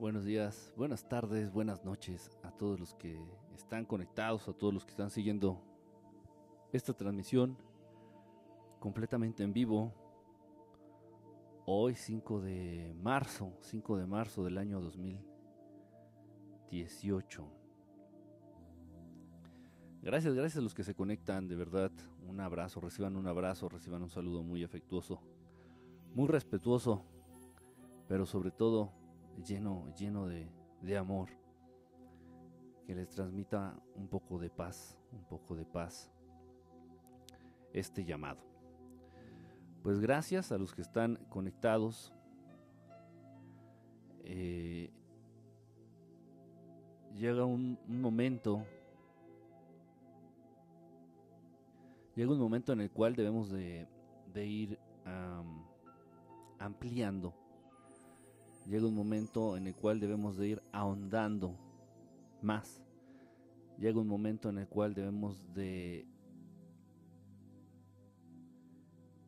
Buenos días, buenas tardes, buenas noches a todos los que están conectados, a todos los que están siguiendo esta transmisión completamente en vivo. Hoy 5 de marzo, 5 de marzo del año 2018. Gracias, gracias a los que se conectan, de verdad. Un abrazo, reciban un abrazo, reciban un saludo muy afectuoso, muy respetuoso, pero sobre todo lleno, lleno de, de amor, que les transmita un poco de paz, un poco de paz este llamado. Pues gracias a los que están conectados. Eh, llega un, momento, llega un momento en el cual debemos de, ir ampliando llega un momento en el cual debemos de ir ahondando más. Llega un momento en el cual debemos de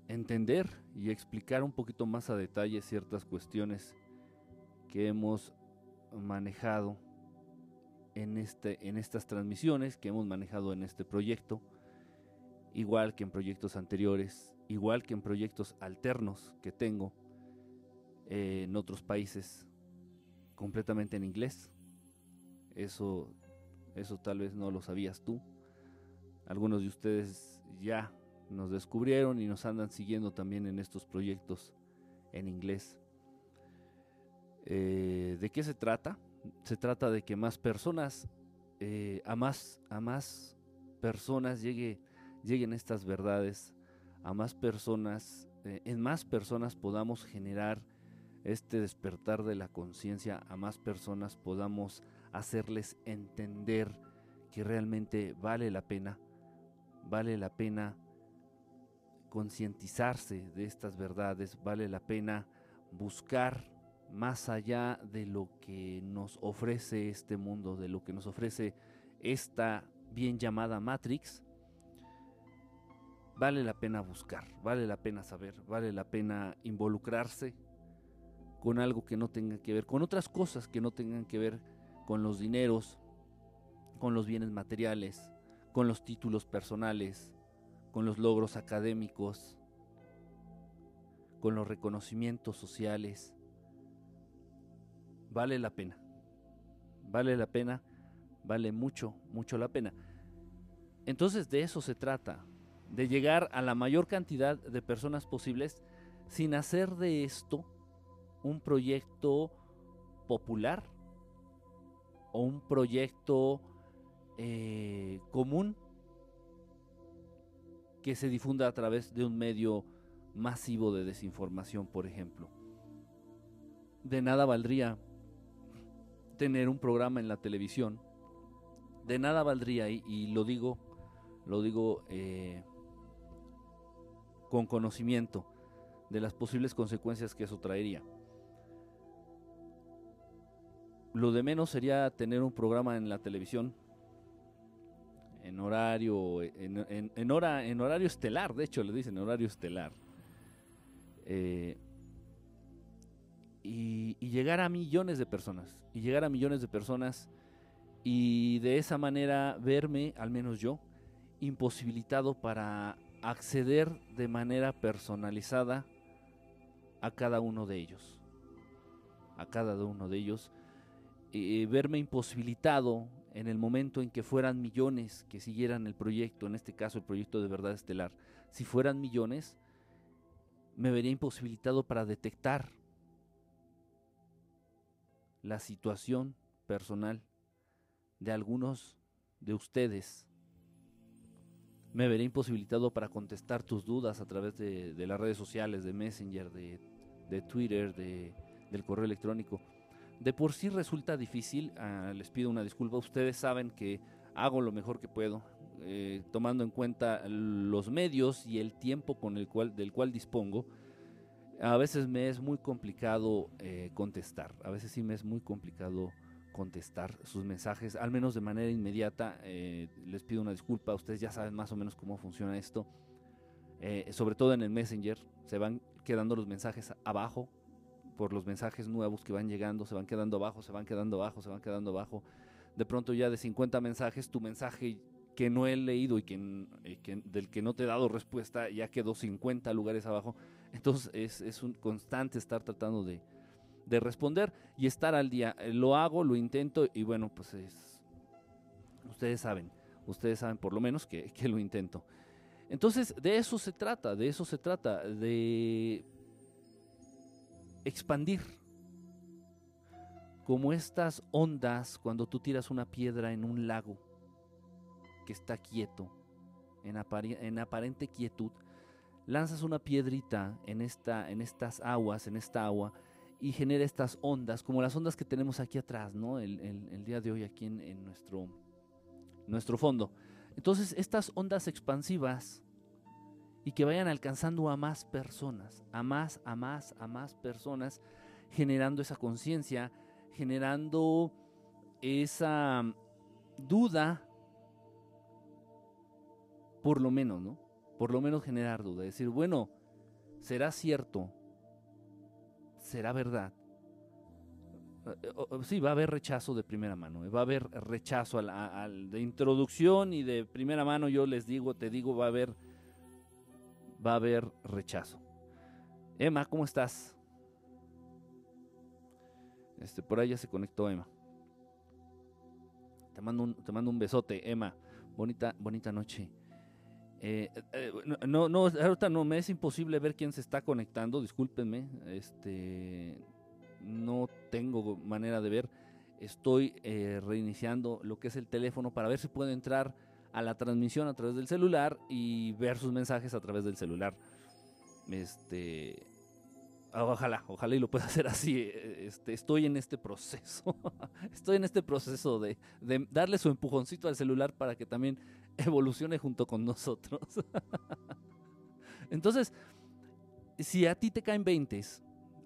entender y explicar un poquito más a detalle ciertas cuestiones que hemos manejado en, este, en estas transmisiones, que hemos manejado en este proyecto, igual que en proyectos anteriores, igual que en proyectos alternos que tengo eh, en otros países completamente en inglés. Eso, eso tal vez no lo sabías tú. Algunos de ustedes ya nos descubrieron y nos andan siguiendo también en estos proyectos en inglés. Eh, ¿De qué se trata? Se trata de que más personas, eh, a, más, a más personas llegue, lleguen estas verdades, a más personas, en más personas podamos generar este despertar de la conciencia a más personas podamos hacerles entender que realmente vale la pena, vale la pena concientizarse de estas verdades, vale la pena buscar más allá de lo que nos ofrece este mundo, de lo que nos ofrece esta bien llamada Matrix, vale la pena buscar, vale la pena saber, vale la pena involucrarse con algo que no tenga que ver, con otras cosas que no tengan que ver con los dineros, con los bienes materiales, con los títulos personales, con los logros académicos, con los reconocimientos sociales. Vale la pena. Vale la pena, vale mucho, mucho la pena. Entonces de eso se trata, de llegar a la mayor cantidad de personas posibles sin hacer de esto un proyecto popular o un proyecto eh, común que se difunda a través de un medio masivo de desinformación, por ejemplo. De nada valdría tener un programa en la televisión. De nada valdría, y, lo digo, lo digo eh, con conocimiento de las posibles consecuencias que eso traería. Lo de menos sería tener un programa en la televisión en horario en, hora en horario estelar, de hecho le dicen horario estelar. Eh, y, y, llegar a millones de personas y llegar a millones de personas y de esa manera verme, al menos yo, imposibilitado para acceder de manera personalizada a cada uno de ellos. A cada uno de ellos eh, verme imposibilitado en el momento en que fueran millones que siguieran el proyecto, en este caso el proyecto de verdad estelar, si fueran millones, me vería imposibilitado para detectar la situación personal de algunos de ustedes. Me vería imposibilitado para contestar tus dudas a través de, las redes sociales, de Messenger, de, Twitter, de, del correo electrónico de por sí resulta difícil, ah, les pido una disculpa, ustedes saben que hago lo mejor que puedo, eh, tomando en cuenta los medios y el tiempo con el cual, del cual dispongo, a veces me es muy complicado eh, contestar, a veces sí me es muy complicado contestar sus mensajes, al menos de manera inmediata, eh, les pido una disculpa, ustedes ya saben más o menos cómo funciona esto, sobre todo en el Messenger, se van quedando los mensajes abajo por los mensajes nuevos que van llegando, se van quedando abajo, se van quedando abajo, se van quedando abajo. De pronto ya de 50 mensajes, tu mensaje que no he leído y que, del que no te he dado respuesta ya quedó 50 lugares abajo. Entonces es, es un constante estar tratando de, de, responder y estar al día. Eh, lo hago, lo intento y bueno, pues es, ustedes saben, ustedes saben por lo menos que, que lo intento. Entonces de eso se trata, de eso se trata, de expandir como estas ondas cuando tú tiras una piedra en un lago que está quieto, en, aparente quietud, lanzas una piedrita en, esta, en estas aguas, en esta agua, y genera estas ondas, como las ondas que tenemos aquí atrás, ¿no? El, día de hoy aquí en, nuestro, nuestro fondo. Entonces, estas ondas expansivas y que vayan alcanzando a más personas, a más, a más, a más personas, generando esa conciencia, generando esa duda por lo menos, ¿no? Por lo menos generar duda, decir, bueno, ¿será cierto? ¿Será verdad? Sí, va a haber rechazo de primera mano, va a haber rechazo al, de introducción y de primera mano, yo les digo, te digo, va a haber, va a haber rechazo. Emma, ¿cómo estás? Este, por ahí ya se conectó Emma. Te mando un, te mando un besote, Emma. Bonita, bonita noche. Eh, eh, no, no, ahorita no, me es imposible ver quién se está conectando, discúlpenme, este, no tengo manera de ver. Estoy eh, reiniciando lo que es el teléfono para ver si puedo entrar a la transmisión a través del celular y ver sus mensajes a través del celular. Este, ojalá, ojalá y lo pueda hacer así. Este, estoy en este proceso, estoy en este proceso de, de darle su empujoncito al celular para que también evolucione junto con nosotros. Entonces, si a ti te caen 20,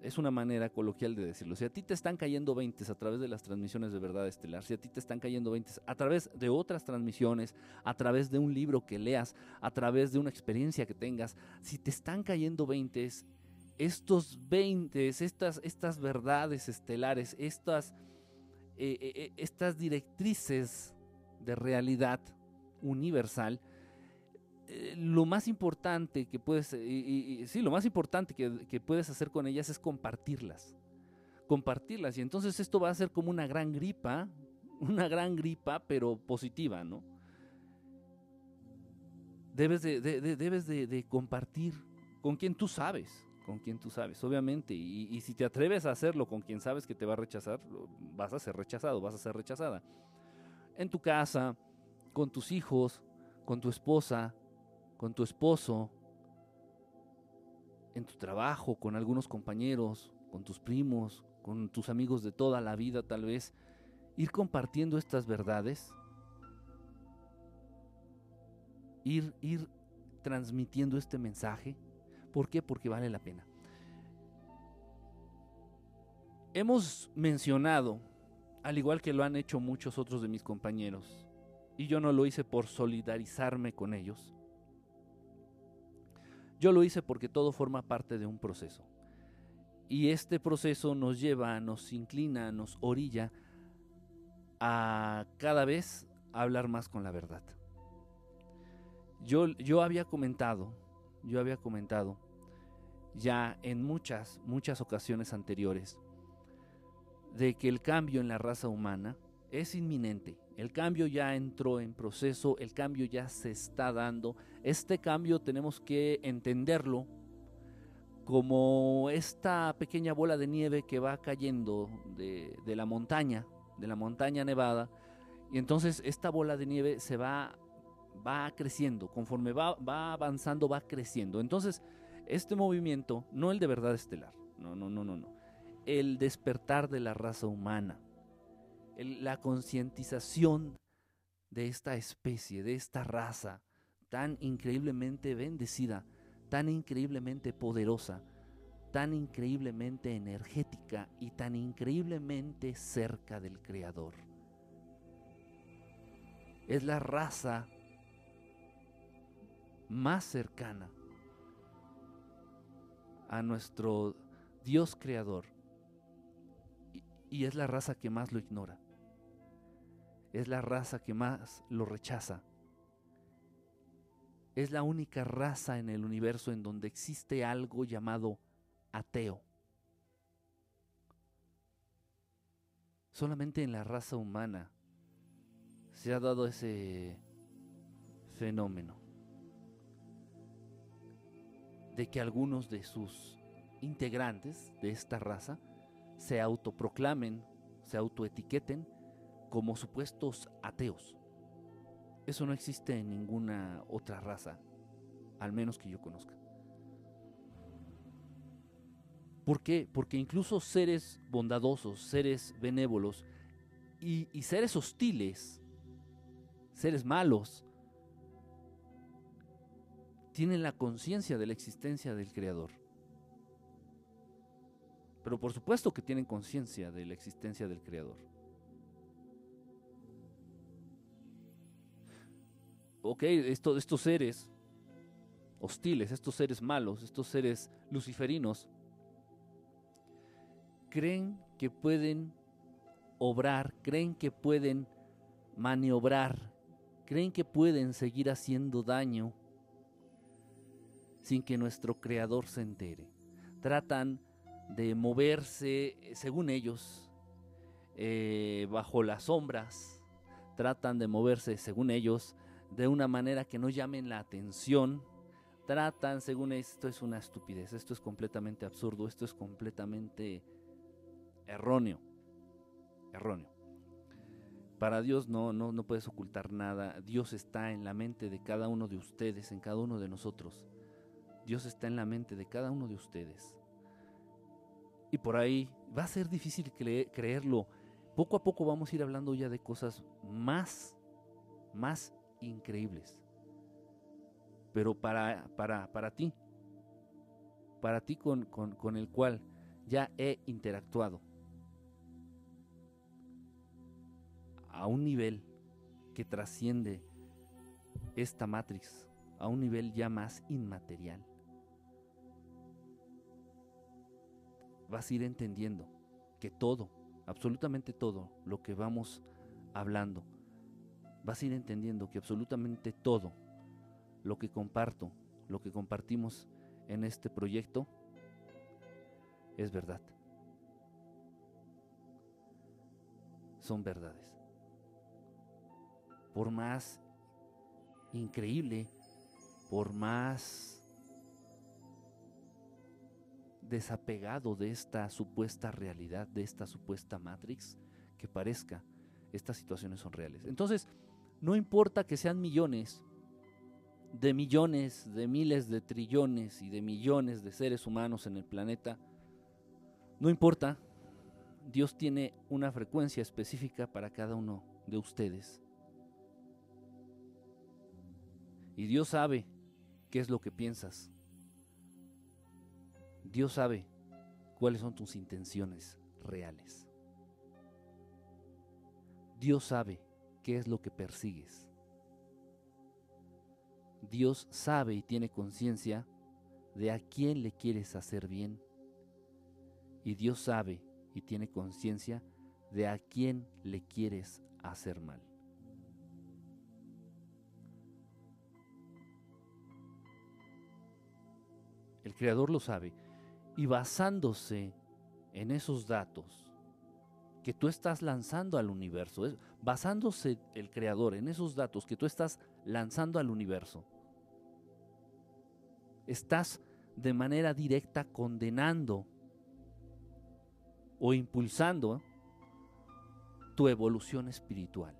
es una manera coloquial de decirlo, si a ti te están cayendo 20 a través de las transmisiones de verdad estelar, si a ti te están cayendo 20 a través de otras transmisiones, a través de un libro que leas, a través de una experiencia que tengas, si te están cayendo 20, estos 20, estas, estas verdades estelares, estas, eh, eh, eh, estas directrices de realidad, universal, eh, lo más importante que puedes, y, sí, lo más importante que, puedes hacer con ellas es compartirlas. Compartirlas. Y entonces esto va a ser como una gran gripa, una gran gripa, pero positiva, ¿no? Debes de, debes de, compartir con quien tú sabes, con quien tú sabes, obviamente. Y, y, si te atreves a hacerlo con quien sabes que te va a rechazar, vas a ser rechazado, vas a ser rechazada. En tu casa, con tus hijos, con tu esposa, con tu esposo, en tu trabajo, con algunos compañeros, con tus primos, con tus amigos de toda la vida tal vez, ir compartiendo estas verdades, ir, ir transmitiendo este mensaje. ¿Por qué? Porque vale la pena. Hemos mencionado, al igual que lo han hecho muchos otros de mis compañeros, y yo no lo hice por solidarizarme con ellos. Yo lo hice porque todo forma parte de un proceso. Y este proceso nos lleva, nos inclina, nos orilla a cada vez hablar más con la verdad. Yo, yo había comentado, yo había comentado ya en muchas, muchas ocasiones anteriores de que el cambio en la raza humana es inminente. El cambio ya entró en proceso, el cambio ya se está dando. Este cambio tenemos que entenderlo como esta pequeña bola de nieve que va cayendo de, la montaña, de la montaña nevada. Y entonces esta bola de nieve se va, va creciendo, conforme va, va avanzando, va creciendo. Entonces, este movimiento, no el de verdad estelar, no, no, no, no, no. El despertar de la raza humana la concientización de esta especie, de esta raza tan increíblemente bendecida, tan increíblemente poderosa, tan increíblemente energética y tan increíblemente cerca del Creador. Es la raza más cercana a nuestro Dios Creador, Y es la raza que más lo ignora. Es la raza que más lo rechaza. Es la única raza en el universo en donde existe algo llamado ateo. Solamente en la raza humana se ha dado ese fenómeno de que algunos de sus integrantes de esta raza se autoproclamen, se autoetiqueten como supuestos ateos. Eso no existe en ninguna otra raza, al menos que yo conozca. ¿Por qué? Porque incluso seres bondadosos, seres benévolos y, y seres hostiles, seres malos, tienen la conciencia de la existencia del Creador. Pero por supuesto que tienen conciencia de la existencia del Creador. Ok, estos seres hostiles, estos seres malos, estos seres luciferinos, creen que pueden obrar, creen que pueden maniobrar, creen que pueden seguir haciendo daño sin que nuestro Creador se entere. Tratan de moverse, según ellos, eh, bajo las sombras, tratan de moverse, según ellos, de una manera que no llamen la atención, tratan, según esto es una estupidez, esto es completamente absurdo, esto es completamente erróneo, erróneo. Para Dios no, no, no puedes ocultar nada. Dios está en la mente de cada uno de ustedes, en cada uno de nosotros. Dios está en la mente de cada uno de ustedes. Y por ahí va a ser difícil creerlo. Poco a poco vamos a ir hablando ya de cosas más, más increíbles. Pero para, para, para ti, para ti con, con el cual ya he interactuado, a un nivel que trasciende esta matrix, a un nivel ya más inmaterial. Vas a ir entendiendo que todo, absolutamente todo lo que vamos hablando, vas a ir entendiendo que absolutamente todo lo que comparto, lo que compartimos en este proyecto, es verdad. Son verdades por más increíble, por más desapegado de esta supuesta realidad, de esta supuesta Matrix, que parezca, estas situaciones son reales. Entonces, no importa que sean millones, de millones, de miles de trillones y de millones de seres humanos en el planeta, no importa, Dios tiene una frecuencia específica para cada uno de ustedes. Y Dios sabe qué es lo que piensas. Dios sabe cuáles son tus intenciones reales. Dios sabe qué es lo que persigues. Dios sabe y tiene conciencia de a quién le quieres hacer bien. Y Dios sabe y tiene conciencia de a quién le quieres hacer mal. El creador lo sabe. Y basándose en esos datos que tú estás lanzando al universo, basándose el creador en esos datos que tú estás lanzando al universo, estás de manera directa condenando o impulsando tu evolución espiritual.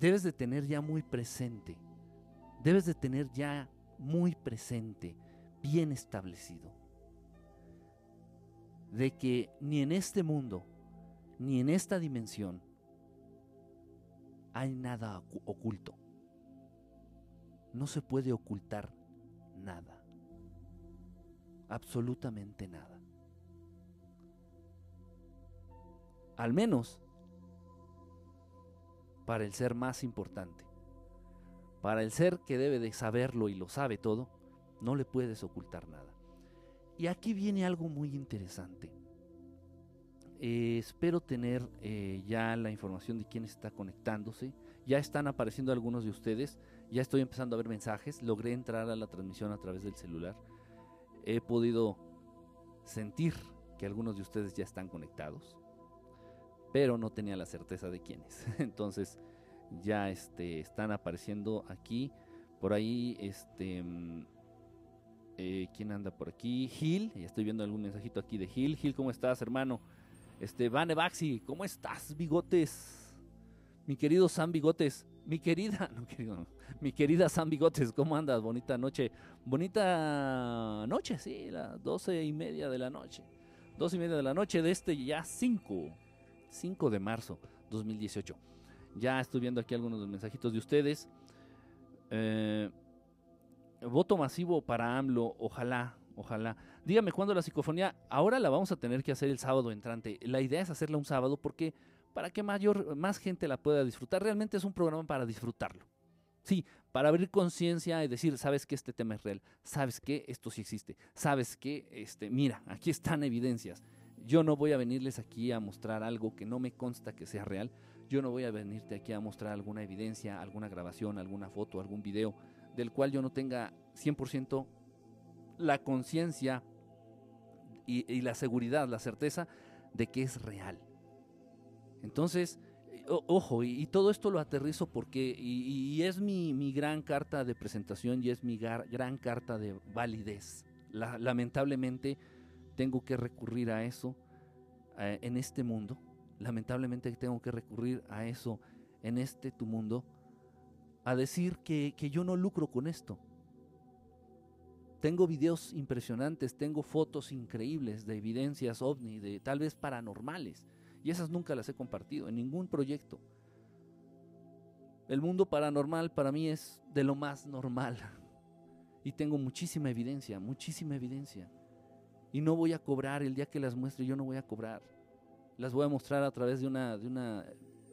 Debes de tener ya muy presente debes de tener ya muy presente, bien establecido, de que ni en este mundo, ni en esta dimensión, hay nada oculto. No se puede ocultar nada. Absolutamente nada. Al menos para el ser más importante. Para el ser que debe de saberlo y lo sabe todo, no le puedes ocultar nada. Y aquí viene algo muy interesante. Espero tener eh, ya la información de quién está conectándose. Ya están apareciendo algunos de ustedes. Ya estoy empezando a ver mensajes. Logré entrar a la transmisión a través del celular. He podido sentir que algunos de ustedes ya están conectados. Pero no tenía la certeza de quiénes. Entonces ya este, están apareciendo aquí. Por ahí, este... Eh, ¿Quién anda por aquí? Gil, ya estoy viendo algún mensajito aquí de Gil. Gil, ¿cómo estás, hermano? Este, Vane Baxi, ¿cómo estás, bigotes? Mi querido Sam Bigotes, mi querida, no querido, mi querida Sam Bigotes, ¿cómo andas? Bonita noche, bonita noche, sí, las doce y media de la noche, doce y media de la noche de este ya 5, 5 de marzo 2018. Ya estoy viendo aquí algunos de los mensajitos de ustedes. Eh, voto masivo para AMLO, ojalá, ojalá. Dígame cuándo la psicofonía, ahora la vamos a tener que hacer el sábado entrante. La idea es hacerla un sábado porque para que mayor, más gente la pueda disfrutar. Realmente es un programa para disfrutarlo. Sí, para abrir conciencia y decir, sabes que este tema es real, sabes que esto sí existe, sabes que, este, mira, aquí están evidencias. Yo no voy a venirles aquí a mostrar algo que no me consta que sea real. Yo no voy a venirte aquí a mostrar alguna evidencia, alguna grabación, alguna foto, algún video del cual yo no tenga 100% la conciencia y, la seguridad, la certeza de que es real. Entonces, ojo, y, todo esto lo aterrizo porque, y, es mi, gran carta de presentación y es mi gran carta de validez. lamentablemente tengo que recurrir a eso en este mundo. Lamentablemente tengo que recurrir a eso en este tu mundo. A decir que yo no lucro con esto tengo videos impresionantes, tengo fotos increíbles de evidencias ovni, de tal vez paranormales, y esas nunca las he compartido en ningún proyecto. El mundo paranormal para mí es de lo más normal. Y tengo muchísima evidencia, muchísima evidencia. Y no voy a cobrar el día que las muestre, yo no voy a cobrar. Las voy a mostrar a través de una, de una,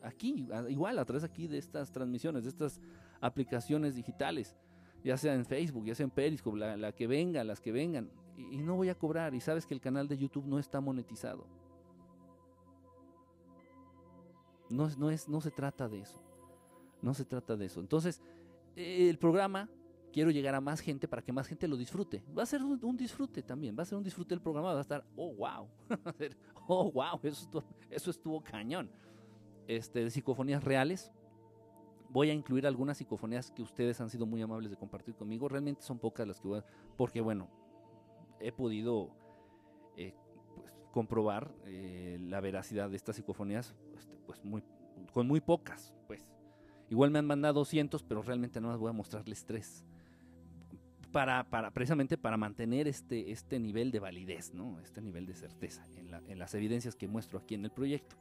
aquí, igual a través aquí de estas transmisiones, de estas aplicaciones digitales ya sea en Facebook, ya sea en Periscope, la, que venga, las que vengan, y, no voy a cobrar, y sabes que el canal de YouTube no está monetizado. No, no, es, no se trata de eso, no se trata de eso. Entonces, el programa, quiero llegar a más gente para que más gente lo disfrute. Va a ser un, disfrute también, va a ser un disfrute el programa, va a estar, oh, wow, oh, wow, eso estuvo, eso estuvo cañón. Este, de psicofonías reales, Voy a incluir algunas psicofonías que ustedes han sido muy amables de compartir conmigo. Realmente son pocas las que voy a... Porque bueno, he podido eh, pues, comprobar eh, la veracidad de estas psicofonías este, pues con muy pocas. pues Igual me han mandado cientos, pero realmente no las voy a mostrarles tres. Para, para, precisamente para mantener este, este nivel de validez, ¿no? este nivel de certeza en, en las evidencias que muestro aquí en el proyecto.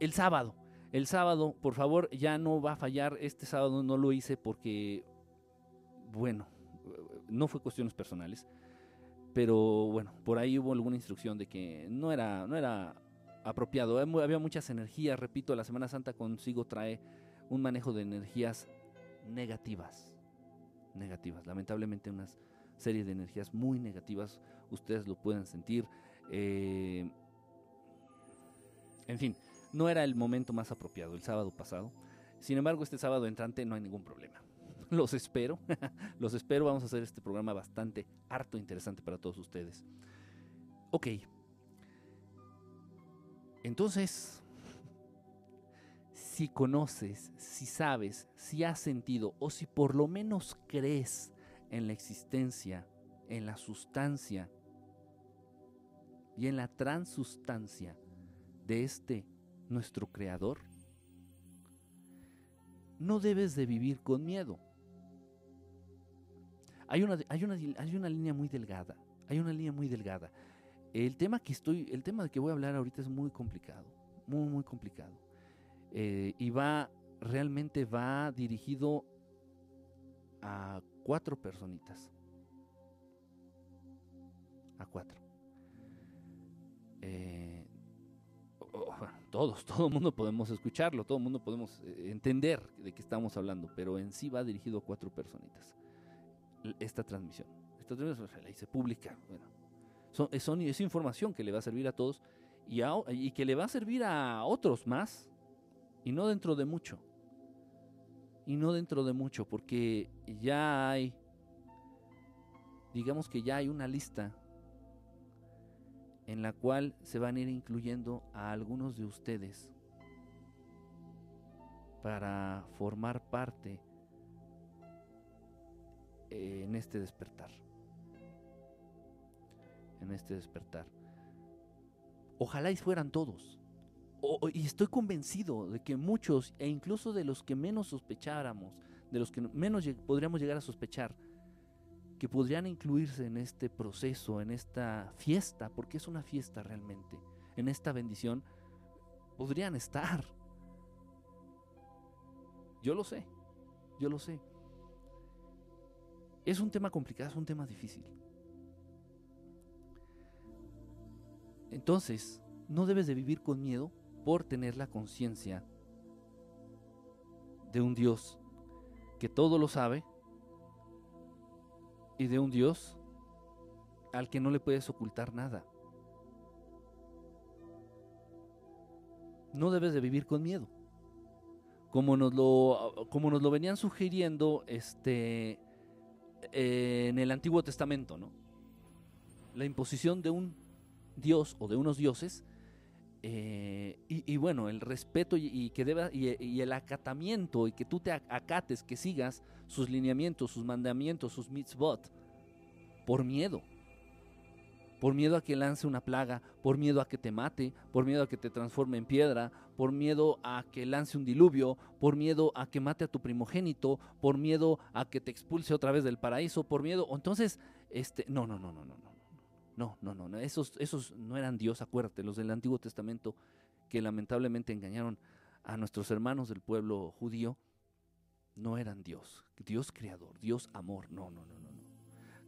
El sábado, el sábado, por favor, ya no va a fallar. Este sábado no lo hice porque, bueno, no fue cuestiones personales. Pero bueno, por ahí hubo alguna instrucción de que no era, no era apropiado. Había muchas energías, repito, la Semana Santa consigo trae un manejo de energías negativas. Negativas, lamentablemente una serie de energías muy negativas, ustedes lo pueden sentir. Eh, en fin, no era el momento más apropiado el sábado pasado. Sin embargo, este sábado entrante no hay ningún problema. Los espero, los espero. Vamos a hacer este programa bastante harto interesante para todos ustedes. Ok. Entonces, si conoces, si sabes, si has sentido o si por lo menos crees en la existencia, en la sustancia y en la transustancia de este nuestro Creador, no debes de vivir con miedo. Hay una, hay una, hay una línea muy delgada, hay una línea muy delgada. El tema que estoy, el tema de que voy a hablar ahorita es muy complicado, muy, muy complicado. Eh, y va, realmente va dirigido a cuatro personitas. A cuatro. Eh, todos, todo el mundo podemos escucharlo, todo el mundo podemos eh, entender de qué estamos hablando, pero en sí va dirigido a cuatro personitas. Esta transmisión. Esta transmisión se pública. Bueno, Son, es información que le va a servir a todos y que le va a servir a otros más y no dentro de mucho. Y no dentro de mucho, porque ya hay, digamos que ya hay una lista en la cual se van a ir incluyendo a algunos de ustedes para formar parte en este despertar. En este despertar. Ojalá y fueran todos. y estoy convencido de que muchos, e incluso de los que menos sospecháramos, de los que menos podríamos llegar a sospechar, que podrían incluirse en este proceso, en esta fiesta, porque es una fiesta realmente, en esta bendición, podrían estar. Yo lo sé, yo lo sé. Es un tema complicado, es un tema difícil. Entonces, no debes de vivir con miedo por tener la conciencia de un Dios que todo lo sabe y de un Dios al que no le puedes ocultar nada. No debes de vivir con miedo. Como nos lo, como nos lo venían sugiriendo este, en el Antiguo Testamento, ¿no? La imposición de un Dios o de unos dioses eh, y, bueno, el respeto y, que deba, y, el acatamiento y que tú te acates, que sigas sus lineamientos, sus mandamientos, sus mitzvot, por miedo. Por miedo a que lance una plaga, por miedo a que te mate, por miedo a que te transforme en piedra, por miedo a que lance un diluvio, por miedo a que mate a tu primogénito, por miedo a que te expulse otra vez del paraíso, por miedo. Entonces, este, no, no, no, no, no, no. No, no, esos, esos no eran Dios, acuérdate, los del Antiguo Testamento que lamentablemente engañaron a nuestros hermanos del pueblo judío, no eran Dios, Dios creador, Dios amor, no, no, no, no. no.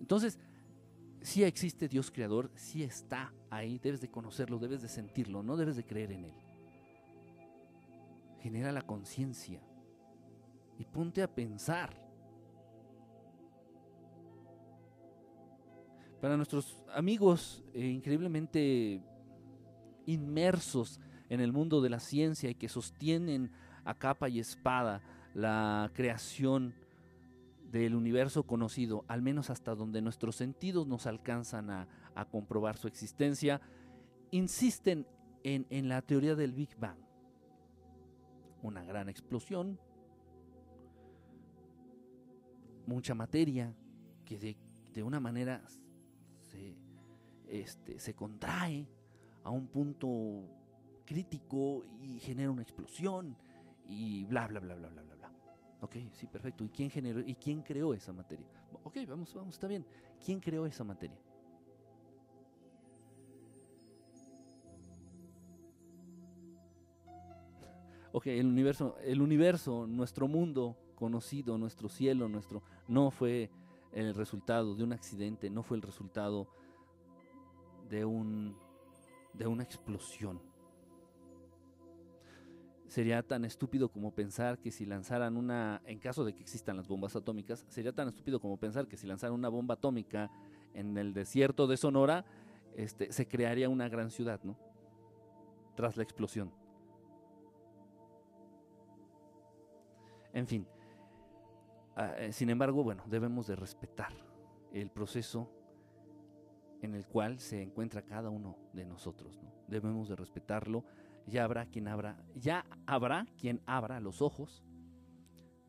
Entonces, si existe Dios creador, si está ahí, debes de conocerlo, debes de sentirlo, no debes de creer en él. Genera la conciencia y ponte a pensar. Para nuestros amigos eh, increíblemente inmersos en el mundo de la ciencia y que sostienen a capa y espada la creación del universo conocido, al menos hasta donde nuestros sentidos nos alcanzan a, comprobar su existencia, insisten en, la teoría del Big Bang. Una gran explosión, mucha materia que de una manera este, se contrae a un punto crítico y genera una explosión y bla, bla, bla, bla, bla, bla, bla. Ok, sí, perfecto. ¿Y quién generó y quién creó esa materia? Ok, vamos, vamos, está bien. ¿Quién creó esa materia? Ok, el universo, el universo, nuestro mundo conocido, nuestro cielo, nuestro, no fue el resultado de un accidente, no fue el resultado de, un, de una explosión. Sería tan estúpido como pensar que si lanzaran una, en caso de que existan las bombas atómicas, sería tan estúpido como pensar que si lanzaran una bomba atómica en el desierto de Sonora, este, se crearía una gran ciudad, ¿no? Tras la explosión. En fin, sin embargo, bueno, debemos de respetar el proceso en el cual se encuentra cada uno de nosotros. ¿no? Debemos de respetarlo. Ya habrá quien abra, ya habrá quien abra los ojos,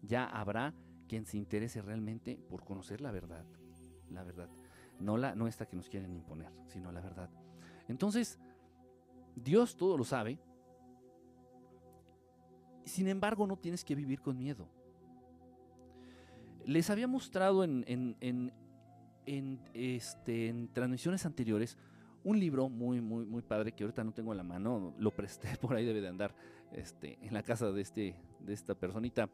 ya habrá quien se interese realmente por conocer la verdad, la verdad, no la no esta que nos quieren imponer, sino la verdad. Entonces, Dios todo lo sabe. Sin embargo, no tienes que vivir con miedo. Les había mostrado en, en, este, en transmisiones anteriores un libro muy, muy, muy padre que ahorita no tengo en la mano, lo presté por ahí, debe de andar este, en la casa de, este, de esta personita.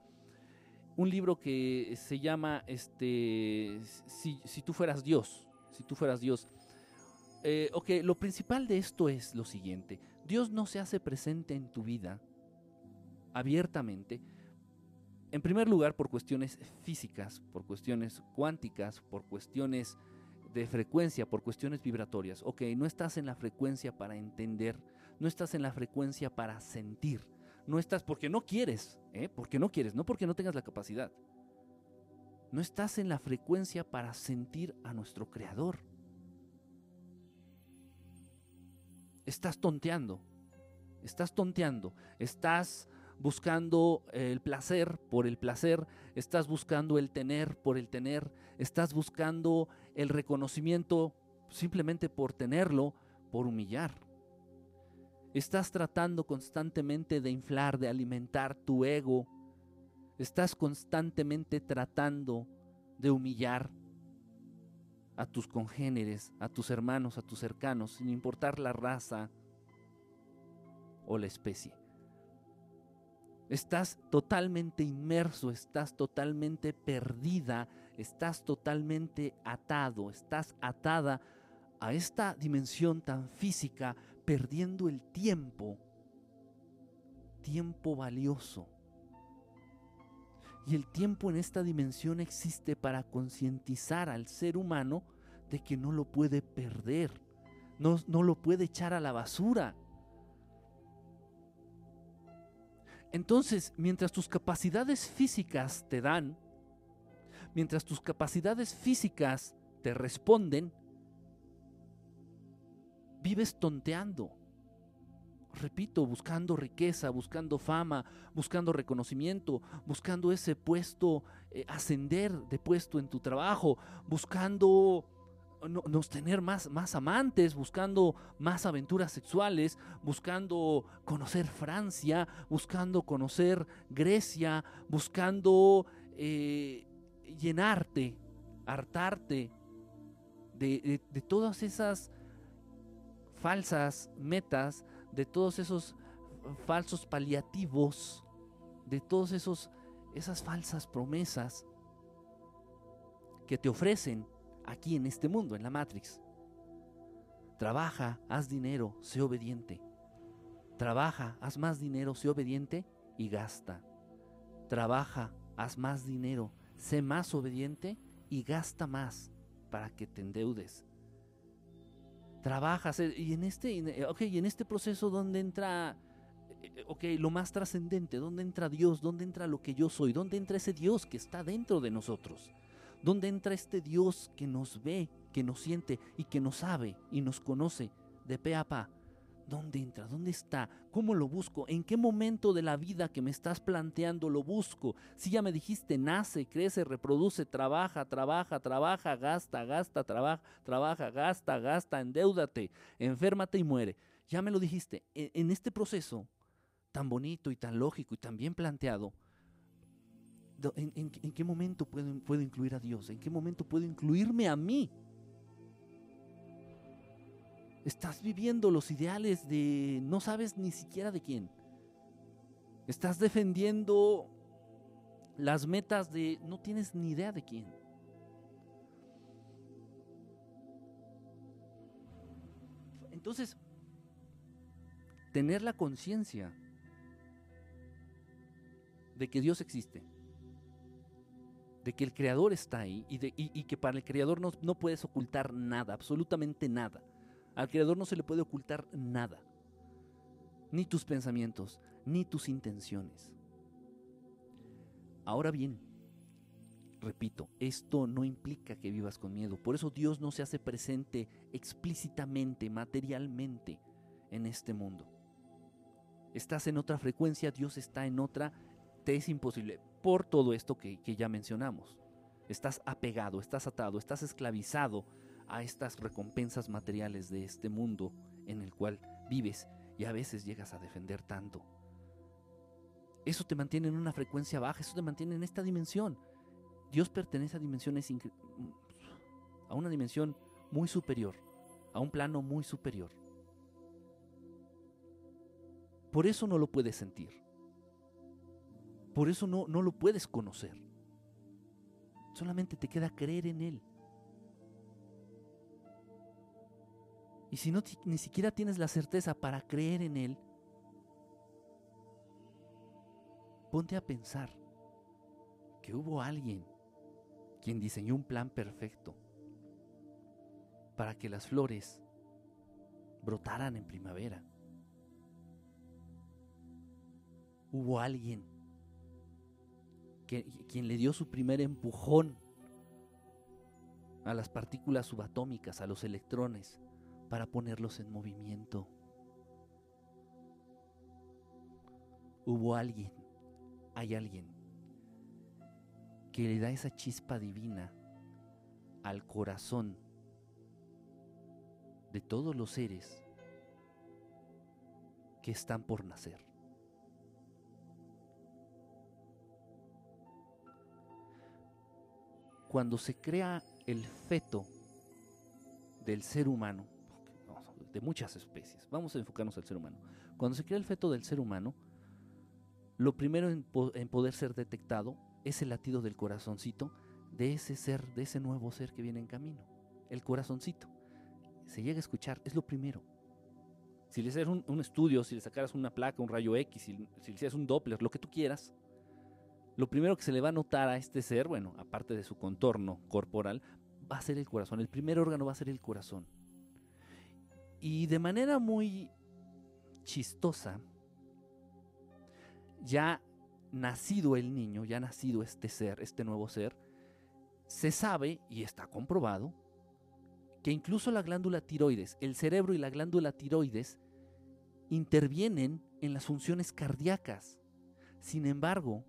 Un libro que se llama este, si, si tú fueras Dios, si tú fueras Dios. Eh, ok, lo principal de esto es lo siguiente. Dios no se hace presente en tu vida abiertamente en primer lugar, por cuestiones físicas, por cuestiones cuánticas, por cuestiones de frecuencia por cuestiones vibratorias. Ok, no estás en la frecuencia para entender, no estás en la frecuencia para sentir, no estás porque no quieres, ¿eh? porque no quieres, no porque no tengas la capacidad. No estás en la frecuencia para sentir a nuestro Creador. Estás tonteando, estás tonteando, estás buscando el placer por el placer, estás buscando el tener por el tener, estás buscando el reconocimiento simplemente por tenerlo, por humillar. Estás tratando constantemente de inflar, de alimentar tu ego. Estás constantemente tratando de humillar a tus congéneres, a tus hermanos, a tus cercanos, sin importar la raza o la especie. Estás totalmente inmerso, estás totalmente perdida, estás totalmente atado, estás atada a esta dimensión tan física, perdiendo el tiempo, tiempo valioso. Y el tiempo en esta dimensión existe para concientizar al ser humano de que no lo puede perder, no, no lo puede echar a la basura. Entonces, mientras tus capacidades físicas te dan, mientras tus capacidades físicas te responden, vives tonteando. Repito, buscando riqueza, buscando fama, buscando reconocimiento, buscando ese puesto, eh, ascender de puesto en tu trabajo, buscando nos tener más, más amantes, buscando más aventuras sexuales, buscando conocer Francia, buscando conocer Grecia, buscando eh, llenarte, hartarte de, de todas esas falsas metas, de todos esos falsos paliativos, de todos esos esas falsas promesas que te ofrecen aquí en este mundo, en la Matrix. Trabaja, haz dinero, sé obediente. Trabaja, haz más dinero, sé obediente y gasta. Trabaja, haz más dinero, sé más obediente y gasta más para que te endeudes. Trabaja, y en este, okay, en este proceso donde entra, eh, lo más trascendente, donde entra Dios, donde entra lo que yo soy, donde entra ese Dios que está dentro de nosotros. ¿Dónde entra este Dios que nos ve, que nos siente y que nos sabe y nos conoce de pe a pa? ¿Dónde entra? ¿Dónde está? ¿Cómo lo busco? ¿En qué momento de la vida que me estás planteando lo busco? Si ya me dijiste, nace, crece, reproduce, trabaja, trabaja, trabaja, gasta, gasta, trabaja, trabaja, gasta, gasta, endeudate, enférmate y muere. Ya me lo dijiste. E, en este proceso tan bonito y tan lógico y tan bien planteado, ¿En, qué momento puedo, incluir a Dios? ¿En qué momento puedo incluirme a mí? Estás viviendo los ideales de no sabes ni siquiera de quién. Estás defendiendo las metas de no tienes ni idea de quién. Entonces, tener la conciencia de que Dios existe de que el creador está ahí y, de, que para el creador no, no puedes ocultar nada, absolutamente nada. Al creador no se le puede ocultar nada, ni tus pensamientos, ni tus intenciones. Ahora bien, repito, esto no implica que vivas con miedo. Por eso Dios no se hace presente explícitamente, materialmente en este mundo. Estás en otra frecuencia, Dios está en otra, te es imposible por todo esto que, ya mencionamos. Estás apegado, estás atado, estás esclavizado a estas recompensas materiales de este mundo en el cual vives y a veces llegas a defender tanto. Eso te mantiene en una frecuencia baja, eso te mantiene en esta dimensión. Dios pertenece a dimensiones a una dimensión muy superior, a un plano muy superior. Por eso no lo puedes sentir. Por eso no, no lo puedes conocer. Solamente te queda creer en Él. Y si no ni siquiera tienes la certeza para creer en Él, ponte a pensar que hubo alguien quien diseñó un plan perfecto, para que las flores brotaran en primavera. Hubo alguien quien le dio su primer empujón a las partículas subatómicas, a los electrones, para ponerlos en movimiento. Hubo alguien, hay alguien, que le da esa chispa divina al corazón de todos los seres que están por nacer. Cuando se crea el feto del ser humano, de muchas especies, vamos a enfocarnos al ser humano, cuando se crea el feto del ser humano, lo primero en, poder ser detectado es el latido del corazoncito de ese ser, de ese nuevo ser que viene en camino, el corazoncito. Se llega a escuchar, es lo primero. Si le haces un, estudio, si le sacaras una placa, un rayo X, si, si le hicieras un Doppler, lo que tú quieras, lo primero que se le va a notar a este ser, bueno, aparte de su contorno corporal, va a ser el corazón. El primer órgano va a ser el corazón. Y de manera muy chistosa, ya nacido el niño, ya nacido este ser, este nuevo ser, se sabe y está comprobado que incluso la glándula tiroides, el cerebro y la glándula tiroides intervienen en las funciones cardíacas. Sin embargo,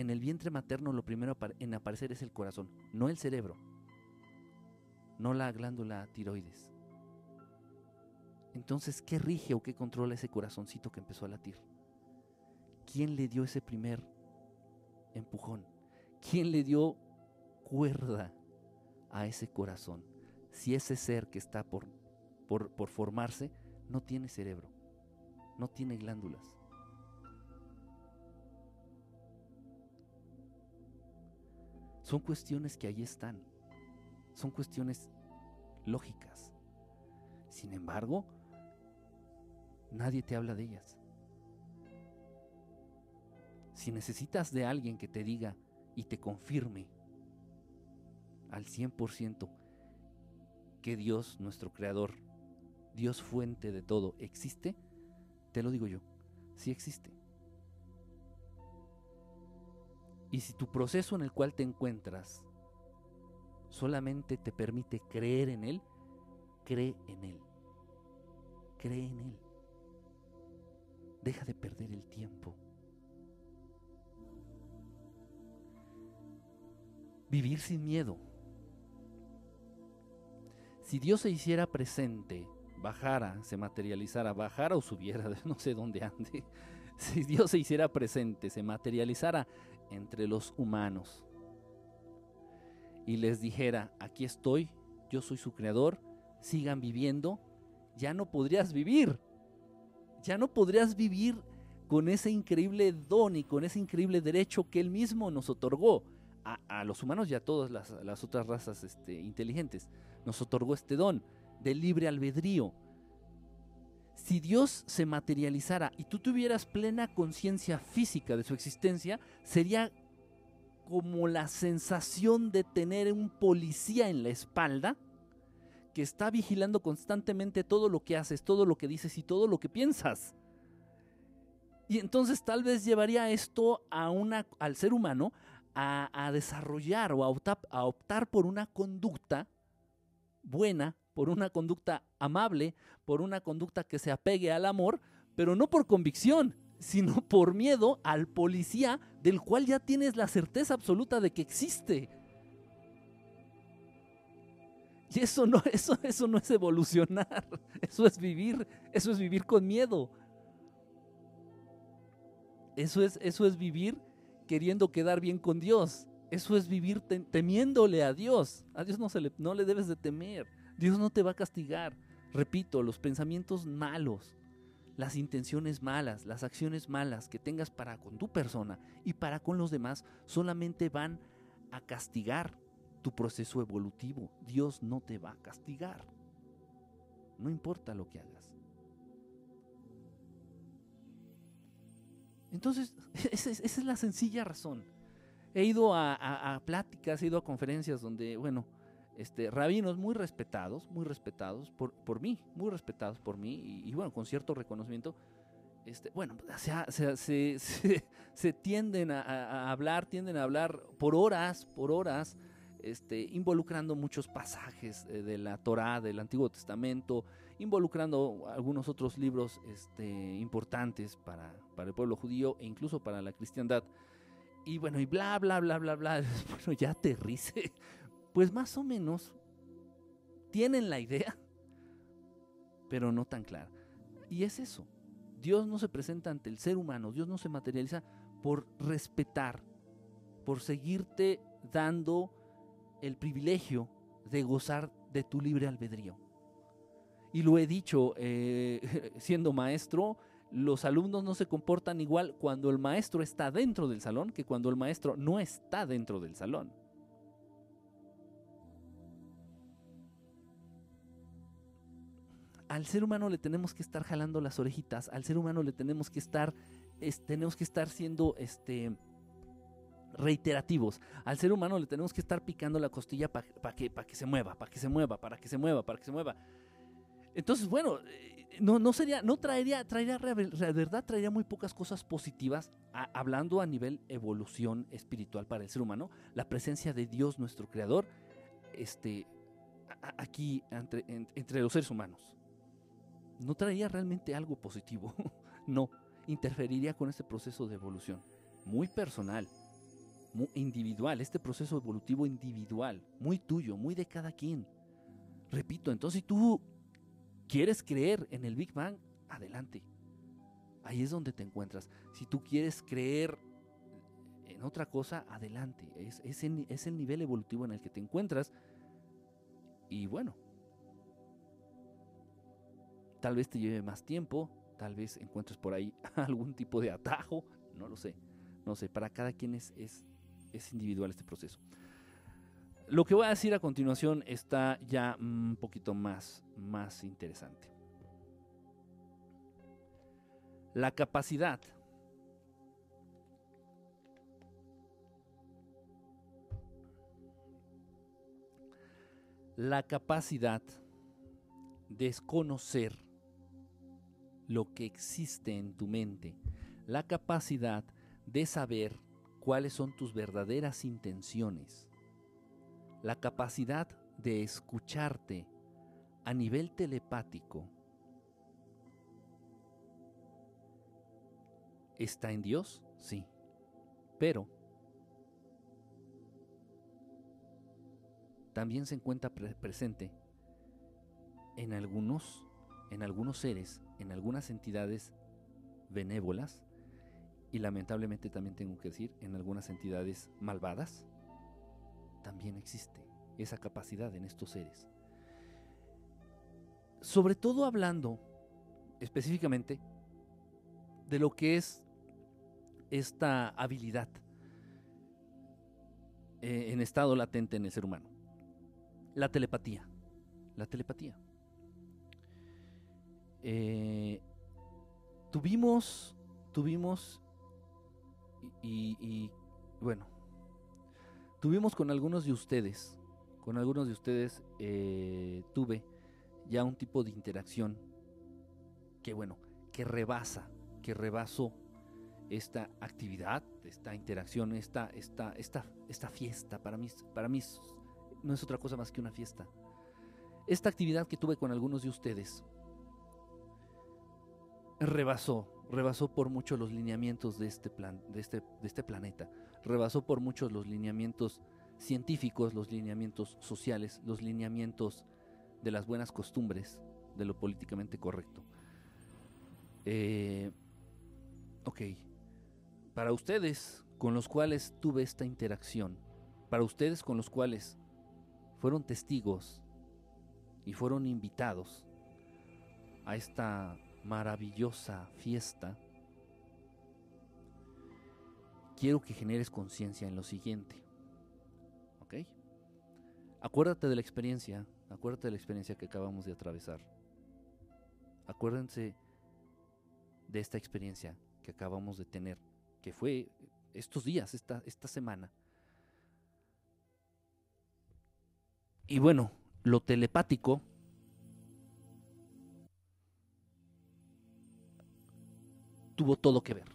en el vientre materno lo primero en aparecer es el corazón, no el cerebro, no la glándula tiroides. Entonces, ¿qué rige o qué controla ese corazoncito que empezó a latir? ¿Quién le dio ese primer empujón? ¿Quién le dio cuerda a ese corazón? Si ese ser que está por, por, por formarse no tiene cerebro, no tiene glándulas. Son cuestiones que ahí están. Son cuestiones lógicas. Sin embargo, nadie te habla de ellas. Si necesitas de alguien que te diga y te confirme al 100% que Dios, nuestro Creador, Dios fuente de todo, existe, te lo digo yo, sí existe. Y si tu proceso en el cual te encuentras solamente te permite creer en Él, cree en Él. Cree en Él. Deja de perder el tiempo. Vivir sin miedo. Si Dios se hiciera presente, bajara, se materializara, bajara o subiera, no sé dónde ande, si Dios se hiciera presente, se materializara entre los humanos y les dijera, aquí estoy, yo soy su creador, sigan viviendo, ya no podrías vivir. Ya no podrías vivir con ese increíble don y con ese increíble derecho que él mismo nos otorgó a, los humanos y a todas las, otras razas este, inteligentes. Nos otorgó este don del libre albedrío. Si Dios se materializara y tú tuvieras plena conciencia física de su existencia, sería como la sensación de tener un policía en la espalda que está vigilando constantemente todo lo que haces, todo lo que dices y todo lo que piensas. Y entonces tal vez llevaría esto a una, al ser humano a, desarrollar o a optar, a optar por una conducta buena, por una conducta amable, por una conducta que se apegue al amor, pero no por convicción, sino por miedo al policía del cual ya tienes la certeza absoluta de que existe. Y eso no, eso, eso no es evolucionar, eso es vivir, eso es vivir con miedo. Eso es, eso es vivir queriendo quedar bien con Dios. Eso es vivir temiéndole a Dios. A Dios no, se le, no le debes de temer. Dios no te va a castigar. Repito, los pensamientos malos, las intenciones malas, las acciones malas que tengas para con tu persona y para con los demás solamente van a castigar tu proceso evolutivo. Dios no te va a castigar. No importa lo que hagas. Entonces, esa es, la sencilla razón. He ido a, pláticas, he ido a conferencias donde, bueno, este, rabinos muy respetados, muy respetados por, por mí, muy respetados por mí, y, bueno, con cierto reconocimiento, este, bueno, se, se, se, tienden a, hablar, tienden a hablar por horas, por horas, este, involucrando muchos pasajes eh, de la Torá, del Antiguo Testamento, involucrando algunos otros libros este, importantes para, para el pueblo judío e incluso para la cristiandad. Y bueno, y bla, bla, bla, bla, bla. Bueno, ya aterrice. Pues más o menos tienen la idea, pero no tan clara. Y es eso. Dios no se presenta ante el ser humano, Dios no se materializa por respetar, por seguirte dando el privilegio de gozar de tu libre albedrío. Y lo he dicho, eh, siendo maestro, los alumnos no se comportan igual cuando el maestro está dentro del salón que cuando el maestro no está dentro del salón. Al ser humano le tenemos que estar jalando las orejitas, al ser humano le tenemos que estar, tenemos que estar siendo este, reiterativos. Al ser humano le tenemos que estar picando la costilla para que, que se mueva, para que se mueva, para que se mueva, para que se mueva. Entonces, bueno, eh, no, no sería, no traería, traería, la verdad, traería muy pocas cosas positivas, hablando a nivel evolución espiritual para el ser humano, la presencia de Dios, nuestro creador, este, aquí entre los seres humanos. No traería realmente algo positivo, no, interferiría con este proceso de evolución, muy personal, muy individual, este proceso evolutivo individual, muy tuyo, muy de cada quien. Repito, entonces si tú quieres creer en el Big Bang, adelante. Ahí es donde te encuentras. Si tú quieres creer en otra cosa, adelante. Es, el nivel evolutivo en el que te encuentras. Y bueno, tal vez te lleve más tiempo, tal vez encuentres por ahí algún tipo de atajo, no lo sé. No sé, para cada quien es, es, individual este proceso. Lo que voy a decir a continuación está ya un poquito más, más interesante. La capacidad la capacidad de desconocer lo que existe en tu mente, la capacidad de saber cuáles son tus verdaderas intenciones, la capacidad de escucharte a nivel telepático está en Dios, sí, pero también se encuentra presente en algunos, en algunos seres, en algunas entidades benévolas y lamentablemente también tengo que decir en algunas entidades malvadas también existe esa capacidad en estos seres. Sobre todo hablando específicamente de lo que es esta habilidad eh, en estado latente en el ser humano. La telepatía. La telepatía. Eh, tuvimos, tuvimos, y bueno, Tuvimos con algunos de ustedes, con algunos de ustedes eh, tuve ya un tipo de interacción que bueno, que rebasa, que rebasó esta actividad, esta interacción, esta, esta, esta, esta fiesta. Para mí, para mí no es otra cosa más que una fiesta. Esta actividad que tuve con algunos de ustedes rebasó, rebasó por mucho los lineamientos de este, plan, de este, de este planeta rebasó por muchos los lineamientos científicos, los lineamientos sociales, los lineamientos de las buenas costumbres, de lo políticamente correcto. Eh, ok, para ustedes con los cuales tuve esta interacción, para ustedes con los cuales fueron testigos y fueron invitados a esta maravillosa fiesta, quiero que generes conciencia en lo siguiente. ¿Ok? Acuérdate de la experiencia, acuérdate de la experiencia que acabamos de atravesar. Acuérdense de esta experiencia que acabamos de tener, que fue estos días, esta, esta semana. Y bueno, lo telepático tuvo todo que ver.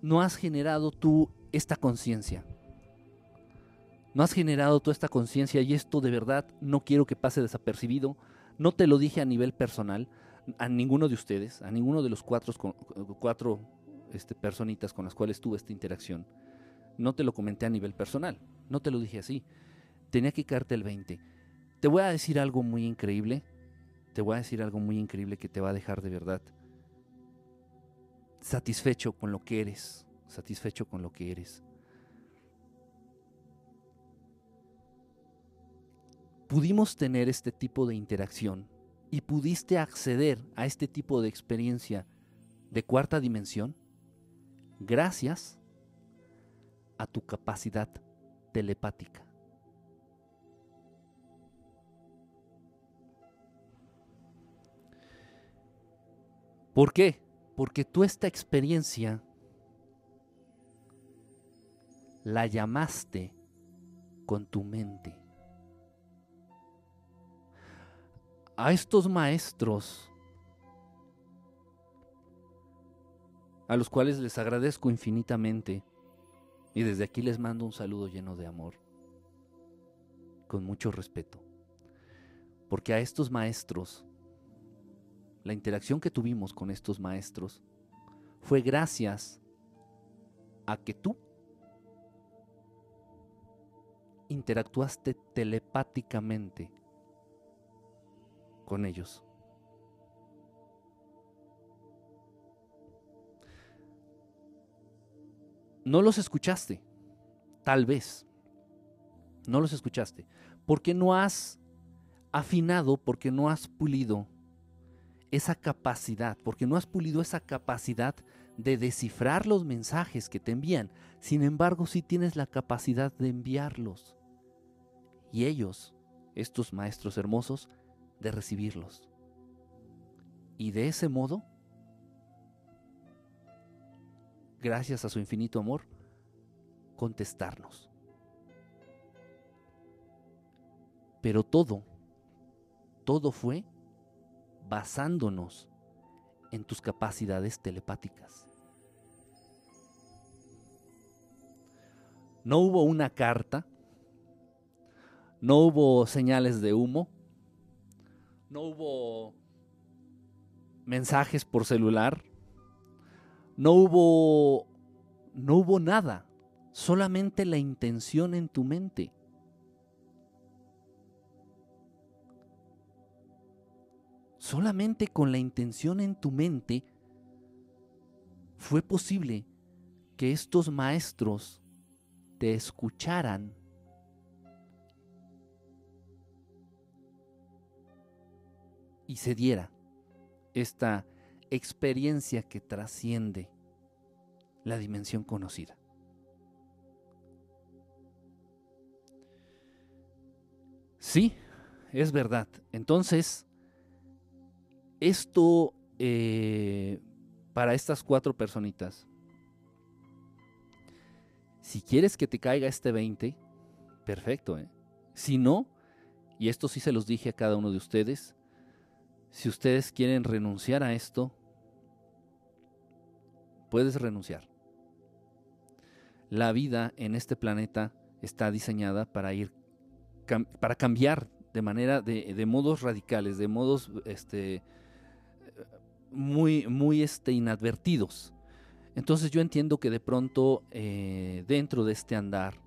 No has generado tú esta conciencia. No has generado toda esta conciencia y esto de verdad no quiero que pase desapercibido. No te lo dije a nivel personal, a ninguno de ustedes, a ninguno de los cuatro, cuatro este, personitas con las cuales tuve esta interacción. No te lo comenté a nivel personal, no te lo dije así. Tenía que caerte el 20. Te voy a decir algo muy increíble, te voy a decir algo muy increíble que te va a dejar de verdad satisfecho con lo que eres, satisfecho con lo que eres. Pudimos tener este tipo de interacción y pudiste acceder a este tipo de experiencia de cuarta dimensión gracias a tu capacidad telepática. ¿Por qué? Porque tú esta experiencia la llamaste con tu mente. A estos maestros, a los cuales les agradezco infinitamente, y desde aquí les mando un saludo lleno de amor, con mucho respeto, porque a estos maestros la interacción que tuvimos con estos maestros fue gracias a que tú interactuaste telepáticamente con ellos. No los escuchaste, tal vez. No los escuchaste, porque no has afinado, porque no has pulido esa capacidad, porque no has pulido esa capacidad de descifrar los mensajes que te envían. Sin embargo, sí tienes la capacidad de enviarlos. Y ellos, estos maestros hermosos, de recibirlos. Y de ese modo, gracias a su infinito amor, contestarnos. Pero todo, todo fue basándonos en tus capacidades telepáticas. No hubo una carta, no hubo señales de humo, no hubo mensajes por celular, no hubo no hubo nada, solamente la intención en tu mente. Solamente con la intención en tu mente fue posible que estos maestros te escucharan y se diera esta experiencia que trasciende la dimensión conocida. Sí, es verdad. Entonces, esto eh, para estas cuatro personitas, si quieres que te caiga este 20, perfecto. ¿eh? Si no, y esto sí se los dije a cada uno de ustedes, si ustedes quieren renunciar a esto, puedes renunciar. La vida en este planeta está diseñada para ir para cambiar de manera de, de modos radicales, de modos este, muy, muy este, inadvertidos. Entonces yo entiendo que de pronto eh, dentro de este andar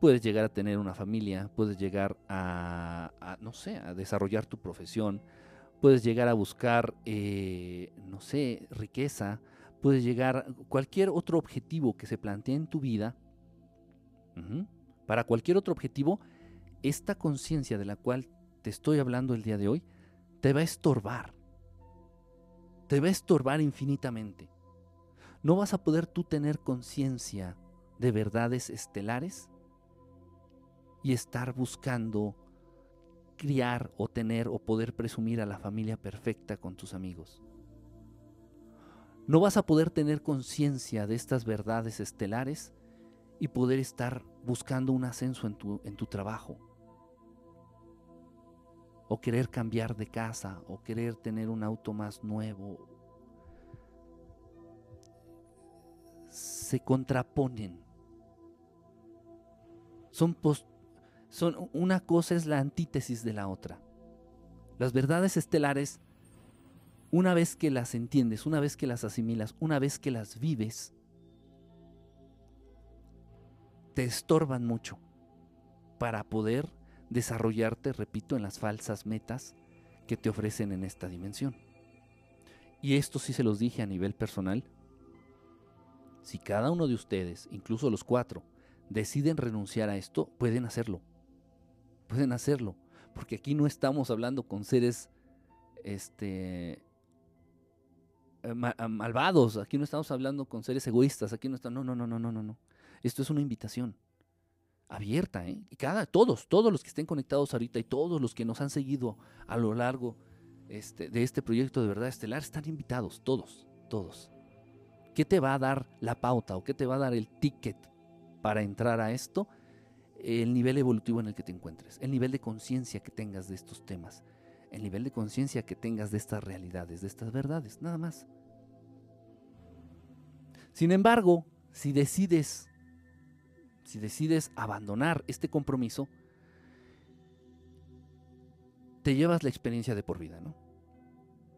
puedes llegar a tener una familia, puedes llegar a, no sé, a desarrollar tu profesión, puedes llegar a buscar, eh, no sé, riqueza, puedes llegar a cualquier otro objetivo que se plantee en tu vida. Para cualquier otro objetivo, esta conciencia de la cual te estoy hablando el día de hoy te va a estorbar te va a estorbar infinitamente. No vas a poder tú tener conciencia de verdades estelares y estar buscando criar o tener o poder presumir a la familia perfecta con tus amigos. No vas a poder tener conciencia de estas verdades estelares y poder estar buscando un ascenso en tu, en tu trabajo. O querer cambiar de casa, o querer tener un auto más nuevo, se contraponen. Son, son una cosa es la antítesis de la otra. Las verdades estelares, una vez que las entiendes, una vez que las asimilas, una vez que las vives, te estorban mucho para poder desarrollarte, repito, en las falsas metas que te ofrecen en esta dimensión. Y esto sí se los dije a nivel personal. Si cada uno de ustedes, incluso los cuatro, deciden renunciar a esto, pueden hacerlo. Pueden hacerlo. Porque aquí no estamos hablando con seres este, eh, malvados, aquí no estamos hablando con seres egoístas, aquí no estamos, no, no, no, no, no, no. Esto es una invitación abierta, ¿eh? Y cada, todos, todos los que estén conectados ahorita y todos los que nos han seguido a lo largo este, de este proyecto de verdad estelar están invitados, todos, todos. ¿Qué te va a dar la pauta o qué te va a dar el ticket para entrar a esto? El nivel evolutivo en el que te encuentres, el nivel de conciencia que tengas de estos temas, el nivel de conciencia que tengas de estas realidades, de estas verdades, nada más. Sin embargo, si decides si decides abandonar este compromiso, te llevas la experiencia de por vida, ¿no?